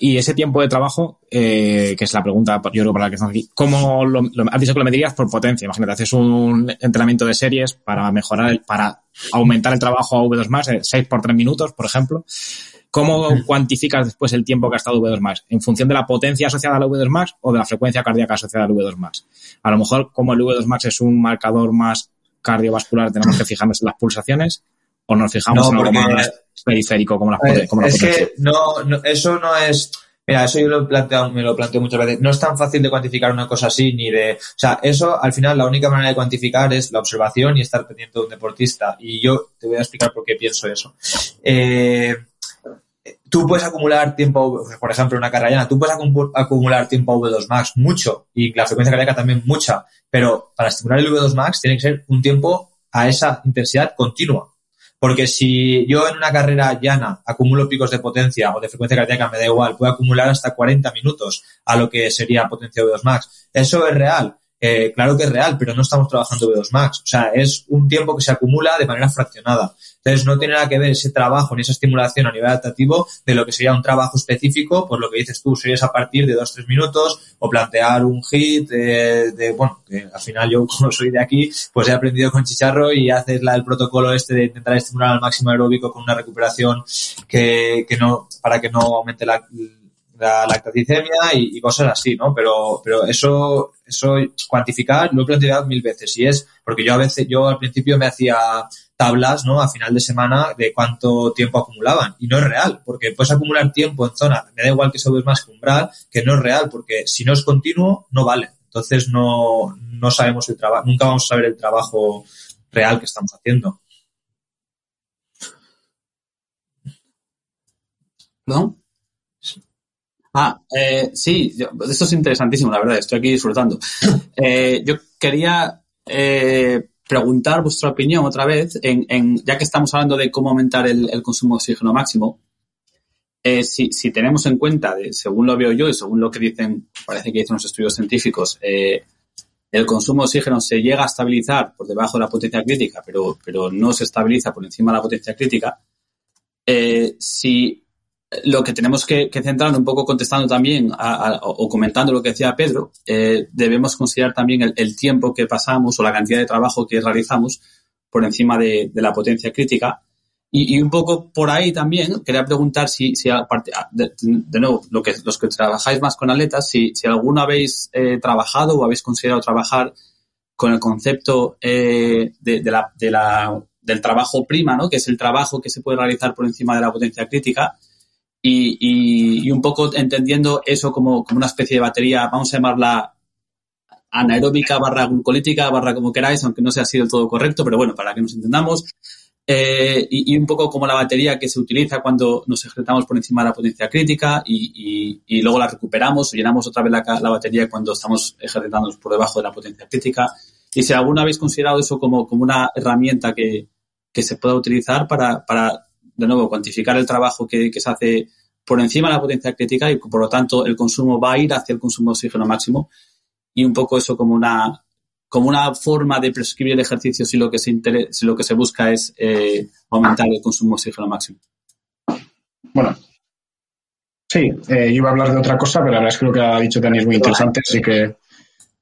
Y ese tiempo de trabajo, eh, que es la pregunta, yo creo, para la que estamos aquí, ¿cómo lo, lo- has dicho que lo medirías por potencia? Imagínate, haces un entrenamiento de series para mejorar, el, para aumentar el trabajo a V2 más, 6 por 3 minutos, por ejemplo. ¿Cómo cuantificas después el tiempo que ha estado V2 Max? ¿En función de la potencia asociada al V2 Max o de la frecuencia cardíaca asociada al V2 Max? A lo mejor, como el V2 Max es un marcador más cardiovascular, tenemos que fijarnos en las pulsaciones o nos fijamos No, en algo más periférico como, las poten- como es que no, no- eso no es. Mira, eso yo lo he planteado, me lo planteo muchas veces. No es tan fácil de cuantificar una cosa así, ni de. O sea, eso al final la única manera de cuantificar es la observación y estar pendiente de un deportista. Y yo te voy a explicar por qué pienso eso. Eh, tú puedes acumular tiempo, por ejemplo, una carrera llana, tú puedes acu- acumular tiempo a V2 Max mucho y la frecuencia cardíaca también mucha, pero para estimular el V2 Max tiene que ser un tiempo a esa intensidad continua. Porque si yo en una carrera llana acumulo picos de potencia o de frecuencia cardíaca, me da igual, puedo acumular hasta 40 minutos a lo que sería potencia V2 Max. ¿Eso es real? Eh, claro que es real, pero no estamos trabajando V2 Max. O sea, es un tiempo que se acumula de manera fraccionada. Entonces, no tiene nada que ver ese trabajo ni esa estimulación a nivel adaptativo de lo que sería un trabajo específico, por lo que dices tú, series a partir de 2-3 minutos o plantear un hit eh, de, bueno, que al final yo como soy de aquí, pues he aprendido con Chicharro y haces la, el protocolo este de intentar estimular al máximo aeróbico con una recuperación que, que no, para que no aumente la, la lactaticemia y, cosas así, ¿no? Pero, pero eso, eso cuantificar lo he planteado mil veces y es porque yo a veces, yo al principio me hacía tablas, ¿no? A final de semana de cuánto tiempo acumulaban y no es real porque puedes acumular tiempo en zona, me da igual que eso es más que umbral, que no es real porque si no es continuo no vale. Entonces no, no sabemos el trabajo, nunca vamos a saber el trabajo real que estamos haciendo. ¿No? Ah, eh, sí, yo- esto es interesantísimo, la verdad, estoy aquí disfrutando. Eh, yo quería eh, preguntar vuestra opinión otra vez, en, en- ya que estamos hablando de cómo aumentar el, el consumo de oxígeno máximo, eh, si, si tenemos en cuenta, de, según lo veo yo y según lo que dicen, parece que dicen los estudios científicos, eh, el consumo de oxígeno se llega a estabilizar por debajo de la potencia crítica, pero, pero no se estabiliza por encima de la potencia crítica, eh, si lo que tenemos que, que centrar un poco contestando también a- a- o comentando lo que decía Pedro, eh, debemos considerar también el, el tiempo que pasamos o la cantidad de trabajo que realizamos por encima de, de la potencia crítica. Y, y un poco por ahí también quería preguntar si, si de, de nuevo, lo que, los que trabajáis más con atletas, si, si alguno habéis eh, trabajado o habéis considerado trabajar con el concepto eh, de, de la, de la, del trabajo prima, ¿no? que es el trabajo que se puede realizar por encima de la potencia crítica, y, un poco entendiendo eso como, como, una especie de batería, vamos a llamarla anaeróbica barra glucolítica barra como queráis, aunque no sea así del todo correcto, pero bueno, para que nos entendamos. Eh, y, un poco como la batería que se utiliza cuando nos ejercitamos por encima de la potencia crítica y, y, y luego la recuperamos o llenamos otra vez la, la, batería cuando estamos ejercitándonos por debajo de la potencia crítica. Y si alguna habéis considerado eso como, como una herramienta que, que se pueda utilizar para, para, de nuevo, cuantificar el trabajo que, que se hace por encima de la potencia crítica y por lo tanto el consumo va a ir hacia el consumo de oxígeno máximo y un poco eso como una como una forma de prescribir el ejercicio si lo que se, interesa, si lo que se busca es eh, aumentar el consumo de oxígeno máximo. Bueno, sí, eh, yo iba a hablar de otra cosa, pero la verdad es que lo que ha dicho Dani es muy interesante, así que,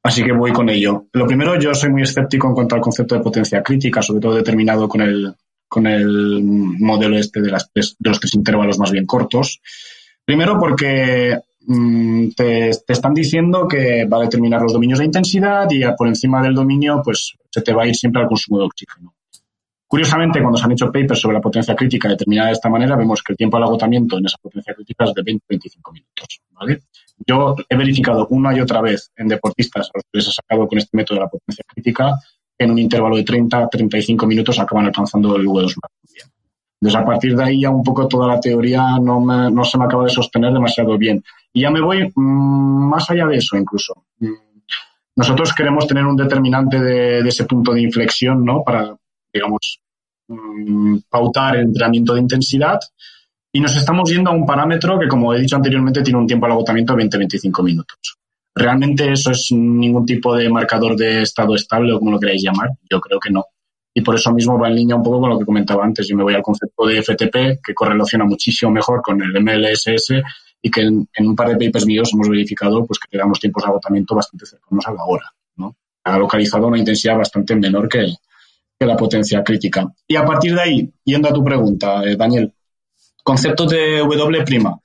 así que voy con ello. Lo primero, yo soy muy escéptico en cuanto al concepto de potencia crítica, sobre todo determinado con el, con el modelo este de, las tres, de los tres intervalos más bien cortos. Primero porque Mm, te, están diciendo que va a determinar los dominios de intensidad y por encima del dominio, pues se te va a ir siempre al consumo de oxígeno. Curiosamente, cuando se han hecho papers sobre la potencia crítica determinada de esta manera, vemos que el tiempo al agotamiento en esa potencia crítica es de 20-25 minutos. ¿vale? Yo he verificado una y otra vez en deportistas a los que les he sacado con este método de la potencia crítica, en un intervalo de 30-35 minutos acaban alcanzando el V2 más bien. Entonces, a partir de ahí ya un poco toda la teoría no, me, se me acaba de sostener demasiado bien. Y ya me voy mmm, más allá de eso incluso. Nosotros queremos tener un determinante de, de ese punto de inflexión, ¿no? Para, digamos, mmm, pautar el entrenamiento de intensidad. Y nos estamos yendo a un parámetro que, como he dicho anteriormente, tiene un tiempo al agotamiento de 20-25 minutos. ¿Realmente eso es ningún tipo de marcador de estado estable o como lo queráis llamar? Yo creo que no y por eso mismo va en línea un poco con lo que comentaba antes. Yo me voy al concepto de FTP, que correlaciona muchísimo mejor con el MLSS y que en, un par de papers míos hemos verificado pues, que le damos tiempos de agotamiento bastante cercanos a la hora. ¿no? Ha localizado una intensidad bastante menor que, que la potencia crítica. Y a partir de ahí, yendo a tu pregunta, eh, Daniel, conceptos de W'.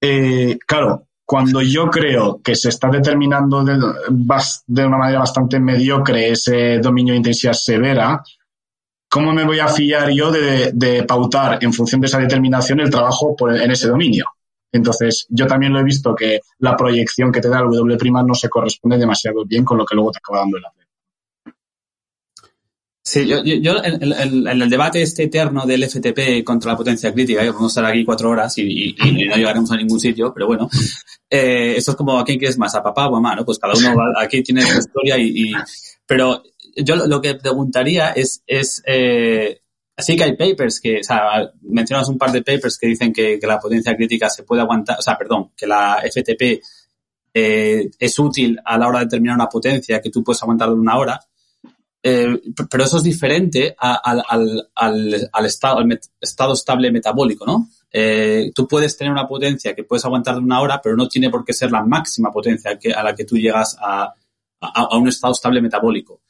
Eh, claro, cuando yo creo que se está determinando de, una manera bastante mediocre ese dominio de intensidad severa, ¿cómo me voy a fiar yo de, pautar en función de esa determinación el trabajo en ese dominio? Entonces, yo también lo he visto que la proyección que te da el W' no se corresponde demasiado bien con lo que luego te acaba dando el atleta. Sí, yo, yo, yo en, en, en, el debate este eterno del FTP contra la potencia crítica, que podemos estar aquí cuatro horas y, no llegaremos a ningún sitio, pero bueno, eh, esto es como a quién quieres más, a papá o a mamá, ¿no? Pues cada uno va, aquí tiene su historia y, y, pero yo lo que preguntaría es, es eh, así que hay papers que, o sea, mencionas un par de papers que dicen que, que la potencia crítica se puede aguantar, o sea, perdón, que la FTP eh, es útil a la hora de determinar una potencia que tú puedes aguantar de una hora eh, pero eso es diferente al, al, al, al, estado, estado estable metabólico, ¿no? Eh, tú puedes tener una potencia que puedes aguantar de una hora, pero no tiene por qué ser la máxima potencia que, a la que tú llegas a, a, a, un estado estable metabólico.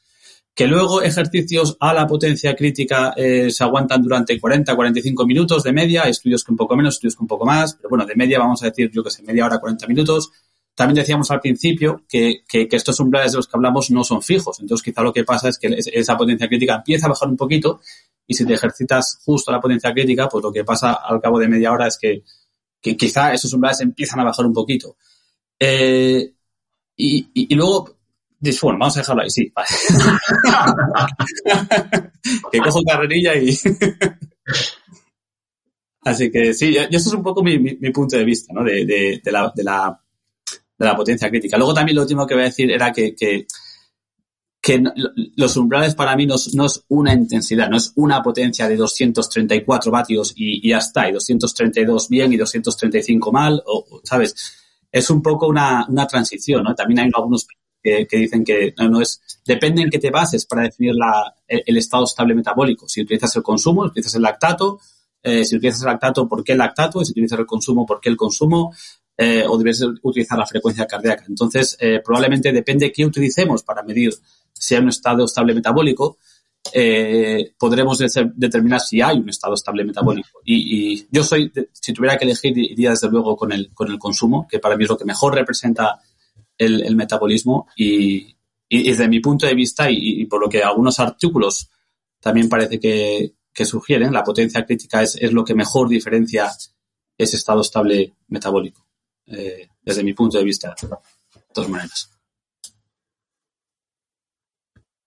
Que luego ejercicios a la potencia crítica eh, se aguantan durante 40, 45 minutos de media, estudios que un poco menos, estudios que un poco más, pero bueno, de media vamos a decir, yo que sé, media hora, 40 minutos también decíamos al principio que, estos umbrales de los que hablamos no son fijos. Entonces, quizá lo que pasa es que esa potencia crítica empieza a bajar un poquito y si te ejercitas justo la potencia crítica, pues lo que pasa al cabo de media hora es que, quizá esos umbrales empiezan a bajar un poquito. Eh, y, luego, bueno, vamos a dejarlo ahí, sí. Vale. que cojo carrerilla y... Así que sí, y eso es un poco mi, mi, mi punto de vista, ¿no? De, de, de, la, de la de la potencia crítica. Luego también lo último que voy a decir era que, que, los umbrales para mí no es, una intensidad, no es una potencia de 234 vatios y, y ya está, y 232 bien y 235 mal, o, ¿sabes? Es un poco una, una transición, ¿no? También hay algunos que, dicen que no, es, depende en qué te bases para definir la, el, estado estable metabólico. Si utilizas el consumo, utilizas el lactato, eh, si utilizas el lactato, ¿por qué el lactato? Si utilizas el consumo, ¿por qué el consumo? Eh, o debes utilizar la frecuencia cardíaca. Entonces, eh, probablemente depende de qué utilicemos para medir si hay un estado estable metabólico, eh, podremos de determinar si hay un estado estable metabólico. Y, yo soy, si tuviera que elegir, iría desde luego con el, con el consumo, que para mí es lo que mejor representa el, metabolismo y, desde mi punto de vista y, por lo que algunos artículos también parece que, sugieren, la potencia crítica es, lo que mejor diferencia ese estado estable metabólico, eh, desde mi punto de vista, de todas maneras.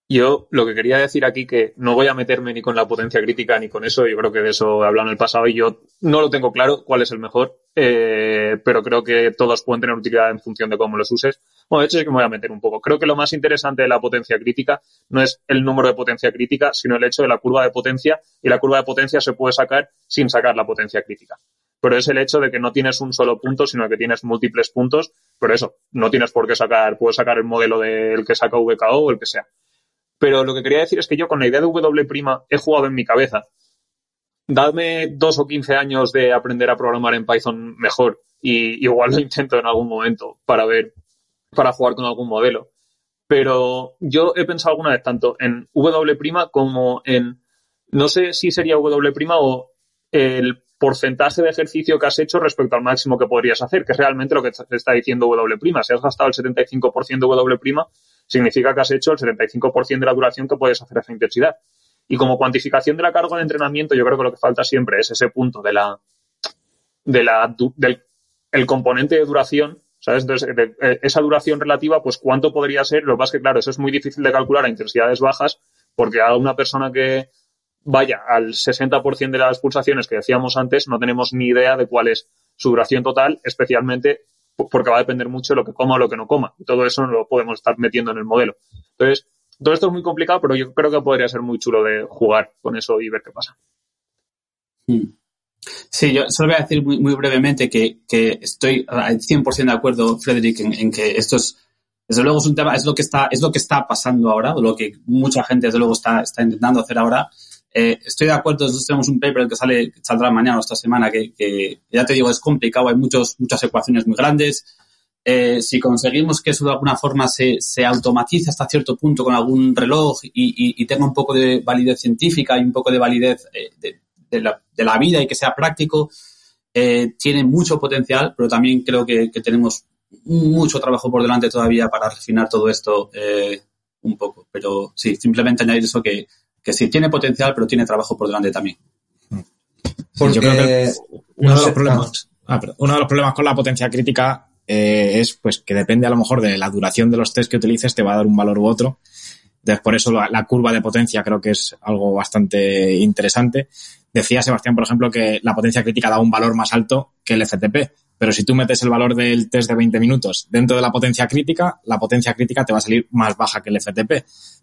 Yo lo que quería decir aquí que no voy a meterme ni con la potencia crítica ni con eso, yo creo que de eso he hablado en el pasado y yo no lo tengo claro cuál es el mejor, eh, pero creo que todos pueden tener utilidad en función de cómo los uses. Bueno, de hecho sí que me voy a meter un poco. Creo que lo más interesante de la potencia crítica no es el número de potencia crítica, sino el hecho de la curva de potencia y la curva de potencia se puede sacar sin sacar la potencia crítica. Pero es el hecho de que no tienes un solo punto, sino que tienes múltiples puntos, pero eso, no tienes por qué sacar, puedes sacar el modelo del que saca VKO o el que sea. Pero lo que quería decir es que yo con la idea de W' he jugado en mi cabeza. Dadme dos o quince años de aprender a programar en Python mejor y igual lo intento en algún momento para ver, para jugar con algún modelo. Pero yo he pensado alguna vez tanto en W' como en, no sé si sería W' o el porcentaje de ejercicio que has hecho respecto al máximo que podrías hacer, que es realmente lo que te está diciendo W'. Si has gastado el 75% de W', significa que has hecho el 75% de la duración que puedes hacer esa intensidad. Y como cuantificación de la carga de entrenamiento, yo creo que lo que falta siempre es ese punto de la, de la, del el componente de duración, ¿sabes? De, esa duración relativa, pues cuánto podría ser. Lo que pasa que, claro, eso es muy difícil de calcular a intensidades bajas, porque a una persona que vaya al 60% de las pulsaciones que decíamos antes, no tenemos ni idea de cuál es su duración total, especialmente porque va a depender mucho de lo que coma o lo que no coma. Todo eso no lo podemos estar metiendo en el modelo. Entonces, todo esto es muy complicado, pero yo creo que podría ser muy chulo de jugar con eso y ver qué pasa. Sí, yo solo voy a decir muy, brevemente que, estoy al 100% de acuerdo, Frederick, en, que esto es, desde luego es un tema, es lo que está, es lo que está pasando ahora, lo que mucha gente desde luego está, está intentando hacer ahora. Eh, estoy de acuerdo, nosotros tenemos un paper que sale, que saldrá mañana o esta semana, que, que, ya te digo, es complicado, hay muchos, muchas ecuaciones muy grandes. Eh, si conseguimos que eso de alguna forma se, se automatice hasta cierto punto con algún reloj y, y, y, tenga un poco de validez científica y un poco de validez eh, de, de, la, de, la, vida y que sea práctico, eh, tiene mucho potencial, pero también creo que, que, tenemos mucho trabajo por delante todavía para refinar todo esto eh, un poco. Pero sí, simplemente añadir eso que que sí tiene potencial, pero tiene trabajo por delante también. Porque yo creo que uno, de los problemas, ah, uno de los problemas con la potencia crítica eh, es pues que depende a lo mejor de la duración de los test que utilices, te va a dar un valor u otro. Entonces, por eso la, la, curva de potencia creo que es algo bastante interesante. Decía Sebastián, por ejemplo, que la potencia crítica da un valor más alto que el FTP. Pero si tú metes el valor del test de 20 minutos dentro de la potencia crítica, la potencia crítica te va a salir más baja que el FTP.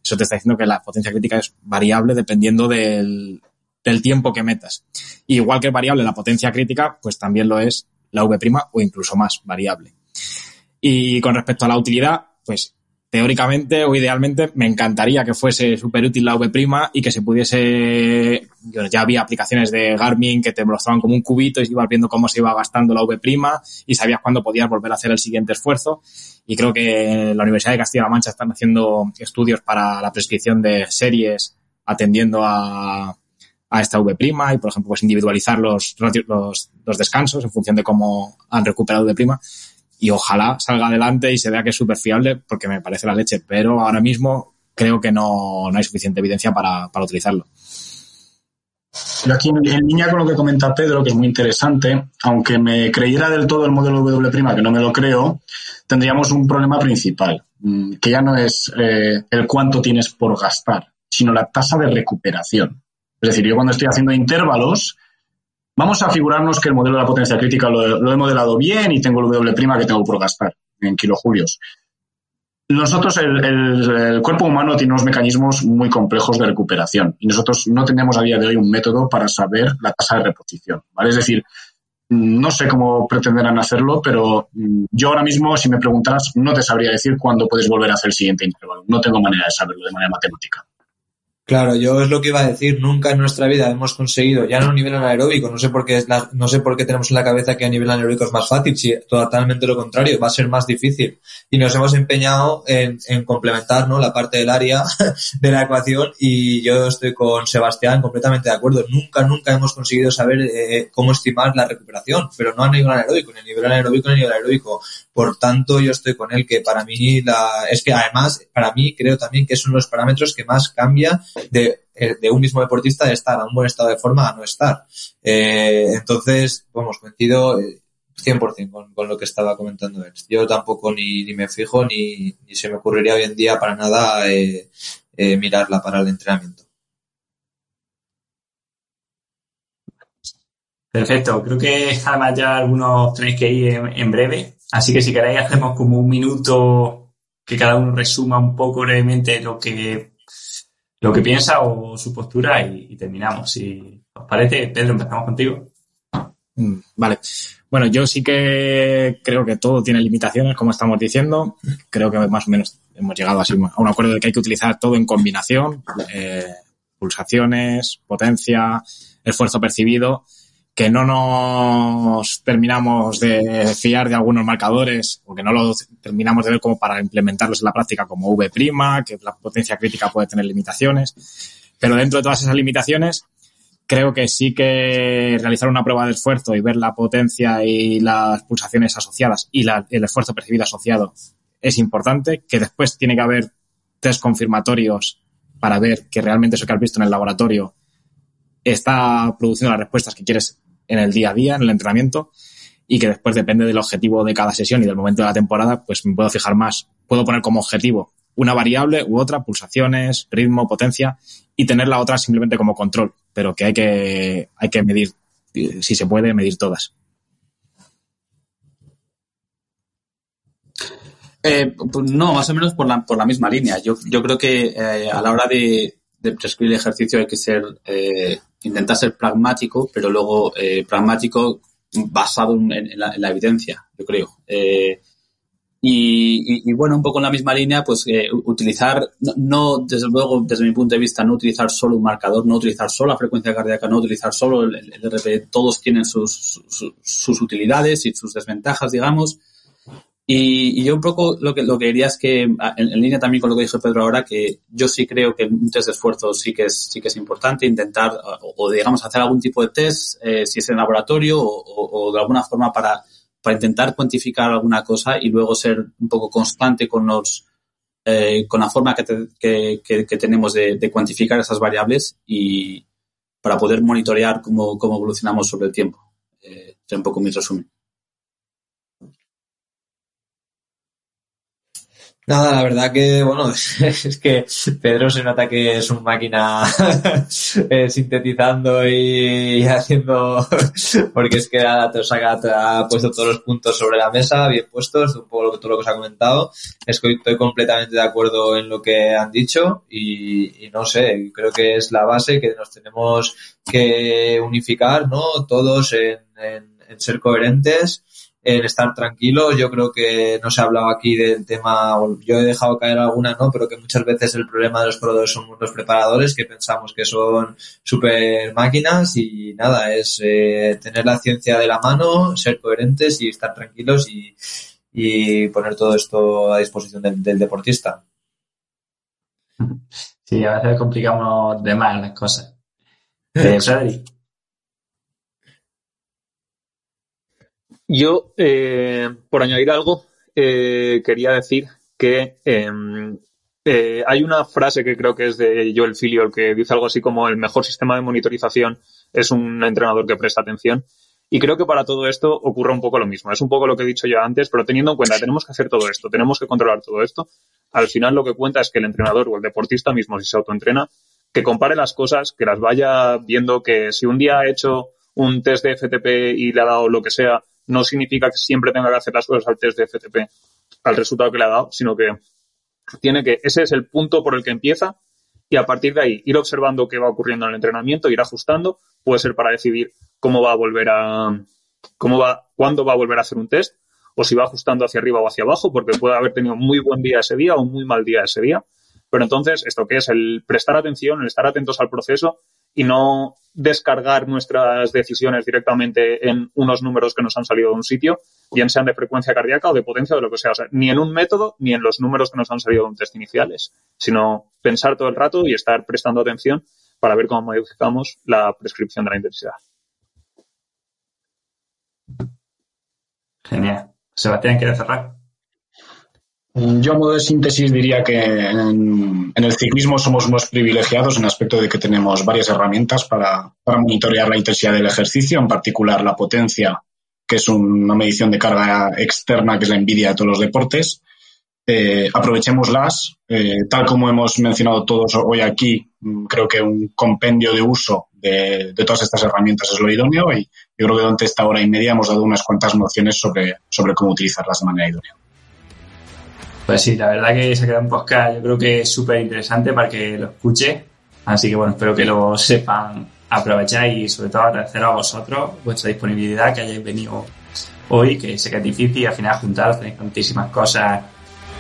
Eso te está diciendo que la potencia crítica es variable dependiendo del, del tiempo que metas. Y igual que variable la potencia crítica, pues también lo es la V' o incluso más variable. Y con respecto a la utilidad, pues teóricamente o idealmente me encantaría que fuese súper útil la V' y que se pudiese, ya había aplicaciones de Garmin que te mostraban como un cubito y ibas viendo cómo se iba gastando la V' y sabías cuándo podías volver a hacer el siguiente esfuerzo. Y creo que la Universidad de Castilla-La Mancha están haciendo estudios para la prescripción de series atendiendo a, a esta V' y, por ejemplo, pues individualizar los, los, descansos en función de cómo han recuperado V' y ojalá salga adelante y se vea que es súper fiable porque me parece la leche, pero ahora mismo creo que no, no hay suficiente evidencia para, para utilizarlo. Pero aquí en línea con lo que comenta Pedro, que es muy interesante, aunque me creyera del todo el modelo W', que no me lo creo, tendríamos un problema principal, mm, que ya no es eh, el cuánto tienes por gastar, sino la tasa de recuperación. Es decir, yo cuando estoy haciendo intervalos, Vamos a figurarnos que el modelo de la potencia crítica lo, lo he modelado bien y tengo el W' que tengo por gastar en kilojulios. Nosotros, el, cuerpo humano tiene unos mecanismos muy complejos de recuperación y nosotros no tenemos a día de hoy un método para saber la tasa de reposición, ¿vale? Es decir, no sé cómo pretenderán hacerlo, pero yo ahora mismo, si me preguntaras, no te sabría decir cuándo puedes volver a hacer el siguiente intervalo. No tengo manera de saberlo de manera matemática. Claro, yo es lo que iba a decir. Nunca en nuestra vida hemos conseguido, ya no a nivel anaeróbico, no sé por qué es la- no sé por qué tenemos en la cabeza que a nivel anaeróbico es más fácil, si totalmente lo contrario, va a ser más difícil. Y nos hemos empeñado en, en complementar, ¿no? La parte del área de la ecuación y yo estoy con Sebastián completamente de acuerdo. Nunca, nunca hemos conseguido saber eh, cómo estimar la recuperación, pero no a nivel anaeróbico, ni a nivel anaeróbico ni a nivel aeróbico. Por tanto, yo estoy con él que para mí la, es que además, para mí creo también que son los parámetros que más cambian de, eh, de un mismo deportista de estar a un buen estado de forma a no estar. Eh, entonces, vamos, coincido eh, 100% con, con lo que estaba comentando él. Yo tampoco ni, ni me fijo ni, ni se me ocurriría hoy en día para nada eh, eh, mirarla para el entrenamiento. Perfecto, creo que además ya algunos tenéis que ir en, en breve, así que si queréis hacemos como un minuto que cada uno resuma un poco brevemente lo que lo que piensa o su postura y, terminamos. Si os parece, Pedro, empezamos contigo. Mm, Vale. Bueno, yo sí que creo que todo tiene limitaciones, como estamos diciendo. Creo que más o menos hemos llegado a un acuerdo de que hay que utilizar todo en combinación. eh, pulsaciones, potencia, esfuerzo percibido, que no nos terminamos de fiar de algunos marcadores o que no lo terminamos de ver como para implementarlos en la práctica como V', que la potencia crítica puede tener limitaciones. Pero dentro de todas esas limitaciones, creo que sí que realizar una prueba de esfuerzo y ver la potencia y las pulsaciones asociadas y la- el esfuerzo percibido asociado es importante, que después tiene que haber test confirmatorios para ver que realmente eso que has visto en el laboratorio está produciendo las respuestas que quieres en el día a día, en el entrenamiento, y que después depende del objetivo de cada sesión y del momento de la temporada, pues me puedo fijar más. Puedo poner como objetivo una variable u otra, pulsaciones, ritmo, potencia, y tener la otra simplemente como control, pero que hay que, hay que medir, eh, si se puede, medir todas. Eh, pues no, más o menos por la, por la misma línea. Yo, yo creo que eh, a la hora de, de prescribir el ejercicio hay que ser, eh, intentar ser pragmático, pero luego eh, pragmático basado en, la, en la evidencia, yo creo. Eh, y, bueno, un poco en la misma línea, pues eh, utilizar, no, no, desde luego, desde mi punto de vista, no utilizar solo un marcador, no utilizar solo la frecuencia cardíaca, no utilizar solo el, el- el RP, todos tienen sus, sus, sus utilidades y sus desventajas, digamos. Y, y yo un poco lo que, lo que diría es que, a- en, en línea también con lo que dijo Pedro ahora, que yo sí creo que un test de esfuerzo sí que es, sí que es importante, intentar, o, o, digamos, hacer algún tipo de test, eh, si es en laboratorio o, o- de alguna forma para, para intentar cuantificar alguna cosa y luego ser un poco constante con los, eh, con la forma que, te- que, tenemos de, cuantificar esas variables y para poder monitorear cómo, cómo evolucionamos sobre el tiempo. Eh, un poco mi resumen. Nada, la verdad que, bueno, es que Pedro se nota que es un máquina eh, sintetizando y, haciendo, porque es que ha, te saca- te ha puesto todos los puntos sobre la mesa, bien puestos, un poco todo lo que os ha comentado. Es que estoy completamente de acuerdo en lo que han dicho y, no sé, creo que es la base que nos tenemos que unificar, ¿no? Todos en ser coherentes en estar tranquilos. Yo creo que no se ha hablado aquí del tema, yo he dejado caer alguna, ¿no? Pero que muchas veces el problema de los corredores son los preparadores, que pensamos que son super máquinas y nada, es eh, tener la ciencia de la mano, ser coherentes y estar tranquilos y, y poner todo esto a disposición del, del deportista. Sí, a veces complicamos de más las cosas. Eh, Yo, eh, por añadir algo, eh, quería decir que eh, eh, hay una frase que creo que es de Joel Filiol que dice algo así como el mejor sistema de monitorización es un entrenador que presta atención. Y creo que para todo esto ocurre un poco lo mismo. Es un poco lo que he dicho yo antes, pero teniendo en cuenta, tenemos que hacer todo esto, tenemos que controlar todo esto. Al final lo que cuenta es que el entrenador o el deportista mismo, si se autoentrena, que compare las cosas, que las vaya viendo, que si un día ha hecho un test de FTP y le ha dado lo que sea, no significa que siempre tenga que hacer las cosas al test de FTP, al resultado que le ha dado, sino que tiene que, ese es el punto por el que empieza y a partir de ahí ir observando qué va ocurriendo en el entrenamiento, ir ajustando, puede ser para decidir cómo va a volver a, cómo va, cuándo va a volver a hacer un test o si va ajustando hacia arriba o hacia abajo, porque puede haber tenido muy buen día ese día o muy mal día ese día. Pero entonces, ¿esto qué es? El prestar atención, el estar atentos al proceso y no descargar nuestras decisiones directamente en unos números que nos han salido de un sitio, bien sean de frecuencia cardíaca o de potencia o de lo que sea. O sea, ni en un método ni en los números que nos han salido de un test iniciales, sino pensar todo el rato y estar prestando atención para ver cómo modificamos la prescripción de la intensidad. Genial. Sebastián, ¿quieres cerrar? Yo a modo de síntesis diría que en, el ciclismo somos unos privilegiados en el aspecto de que tenemos varias herramientas para, monitorear la intensidad del ejercicio, en particular la potencia, que es una medición de carga externa que es la envidia de todos los deportes. Eh, aprovechémoslas, eh, tal como hemos mencionado todos hoy aquí, mm, creo que un compendio de uso de, de todas estas herramientas es lo idóneo y yo creo que durante esta hora y media hemos dado unas cuantas nociones sobre, sobre cómo utilizarlas de manera idónea. Pues sí, la verdad que se queda un podcast, yo creo que es súper interesante para que lo escuche. Así que bueno, espero que lo sepan aprovechar y sobre todo agradecer a vosotros vuestra disponibilidad, que hayáis venido hoy, que sé que es difícil y al final juntaros, tenéis tantísimas cosas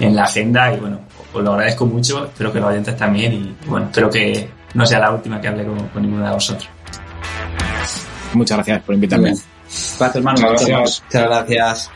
en la agenda y bueno, os lo agradezco mucho, espero que los oyentes también y bueno, espero que no sea la última que hable con, con ninguno de vosotros. Muchas gracias por invitarme. Gracias, hermano. Muchas gracias. Muchas gracias.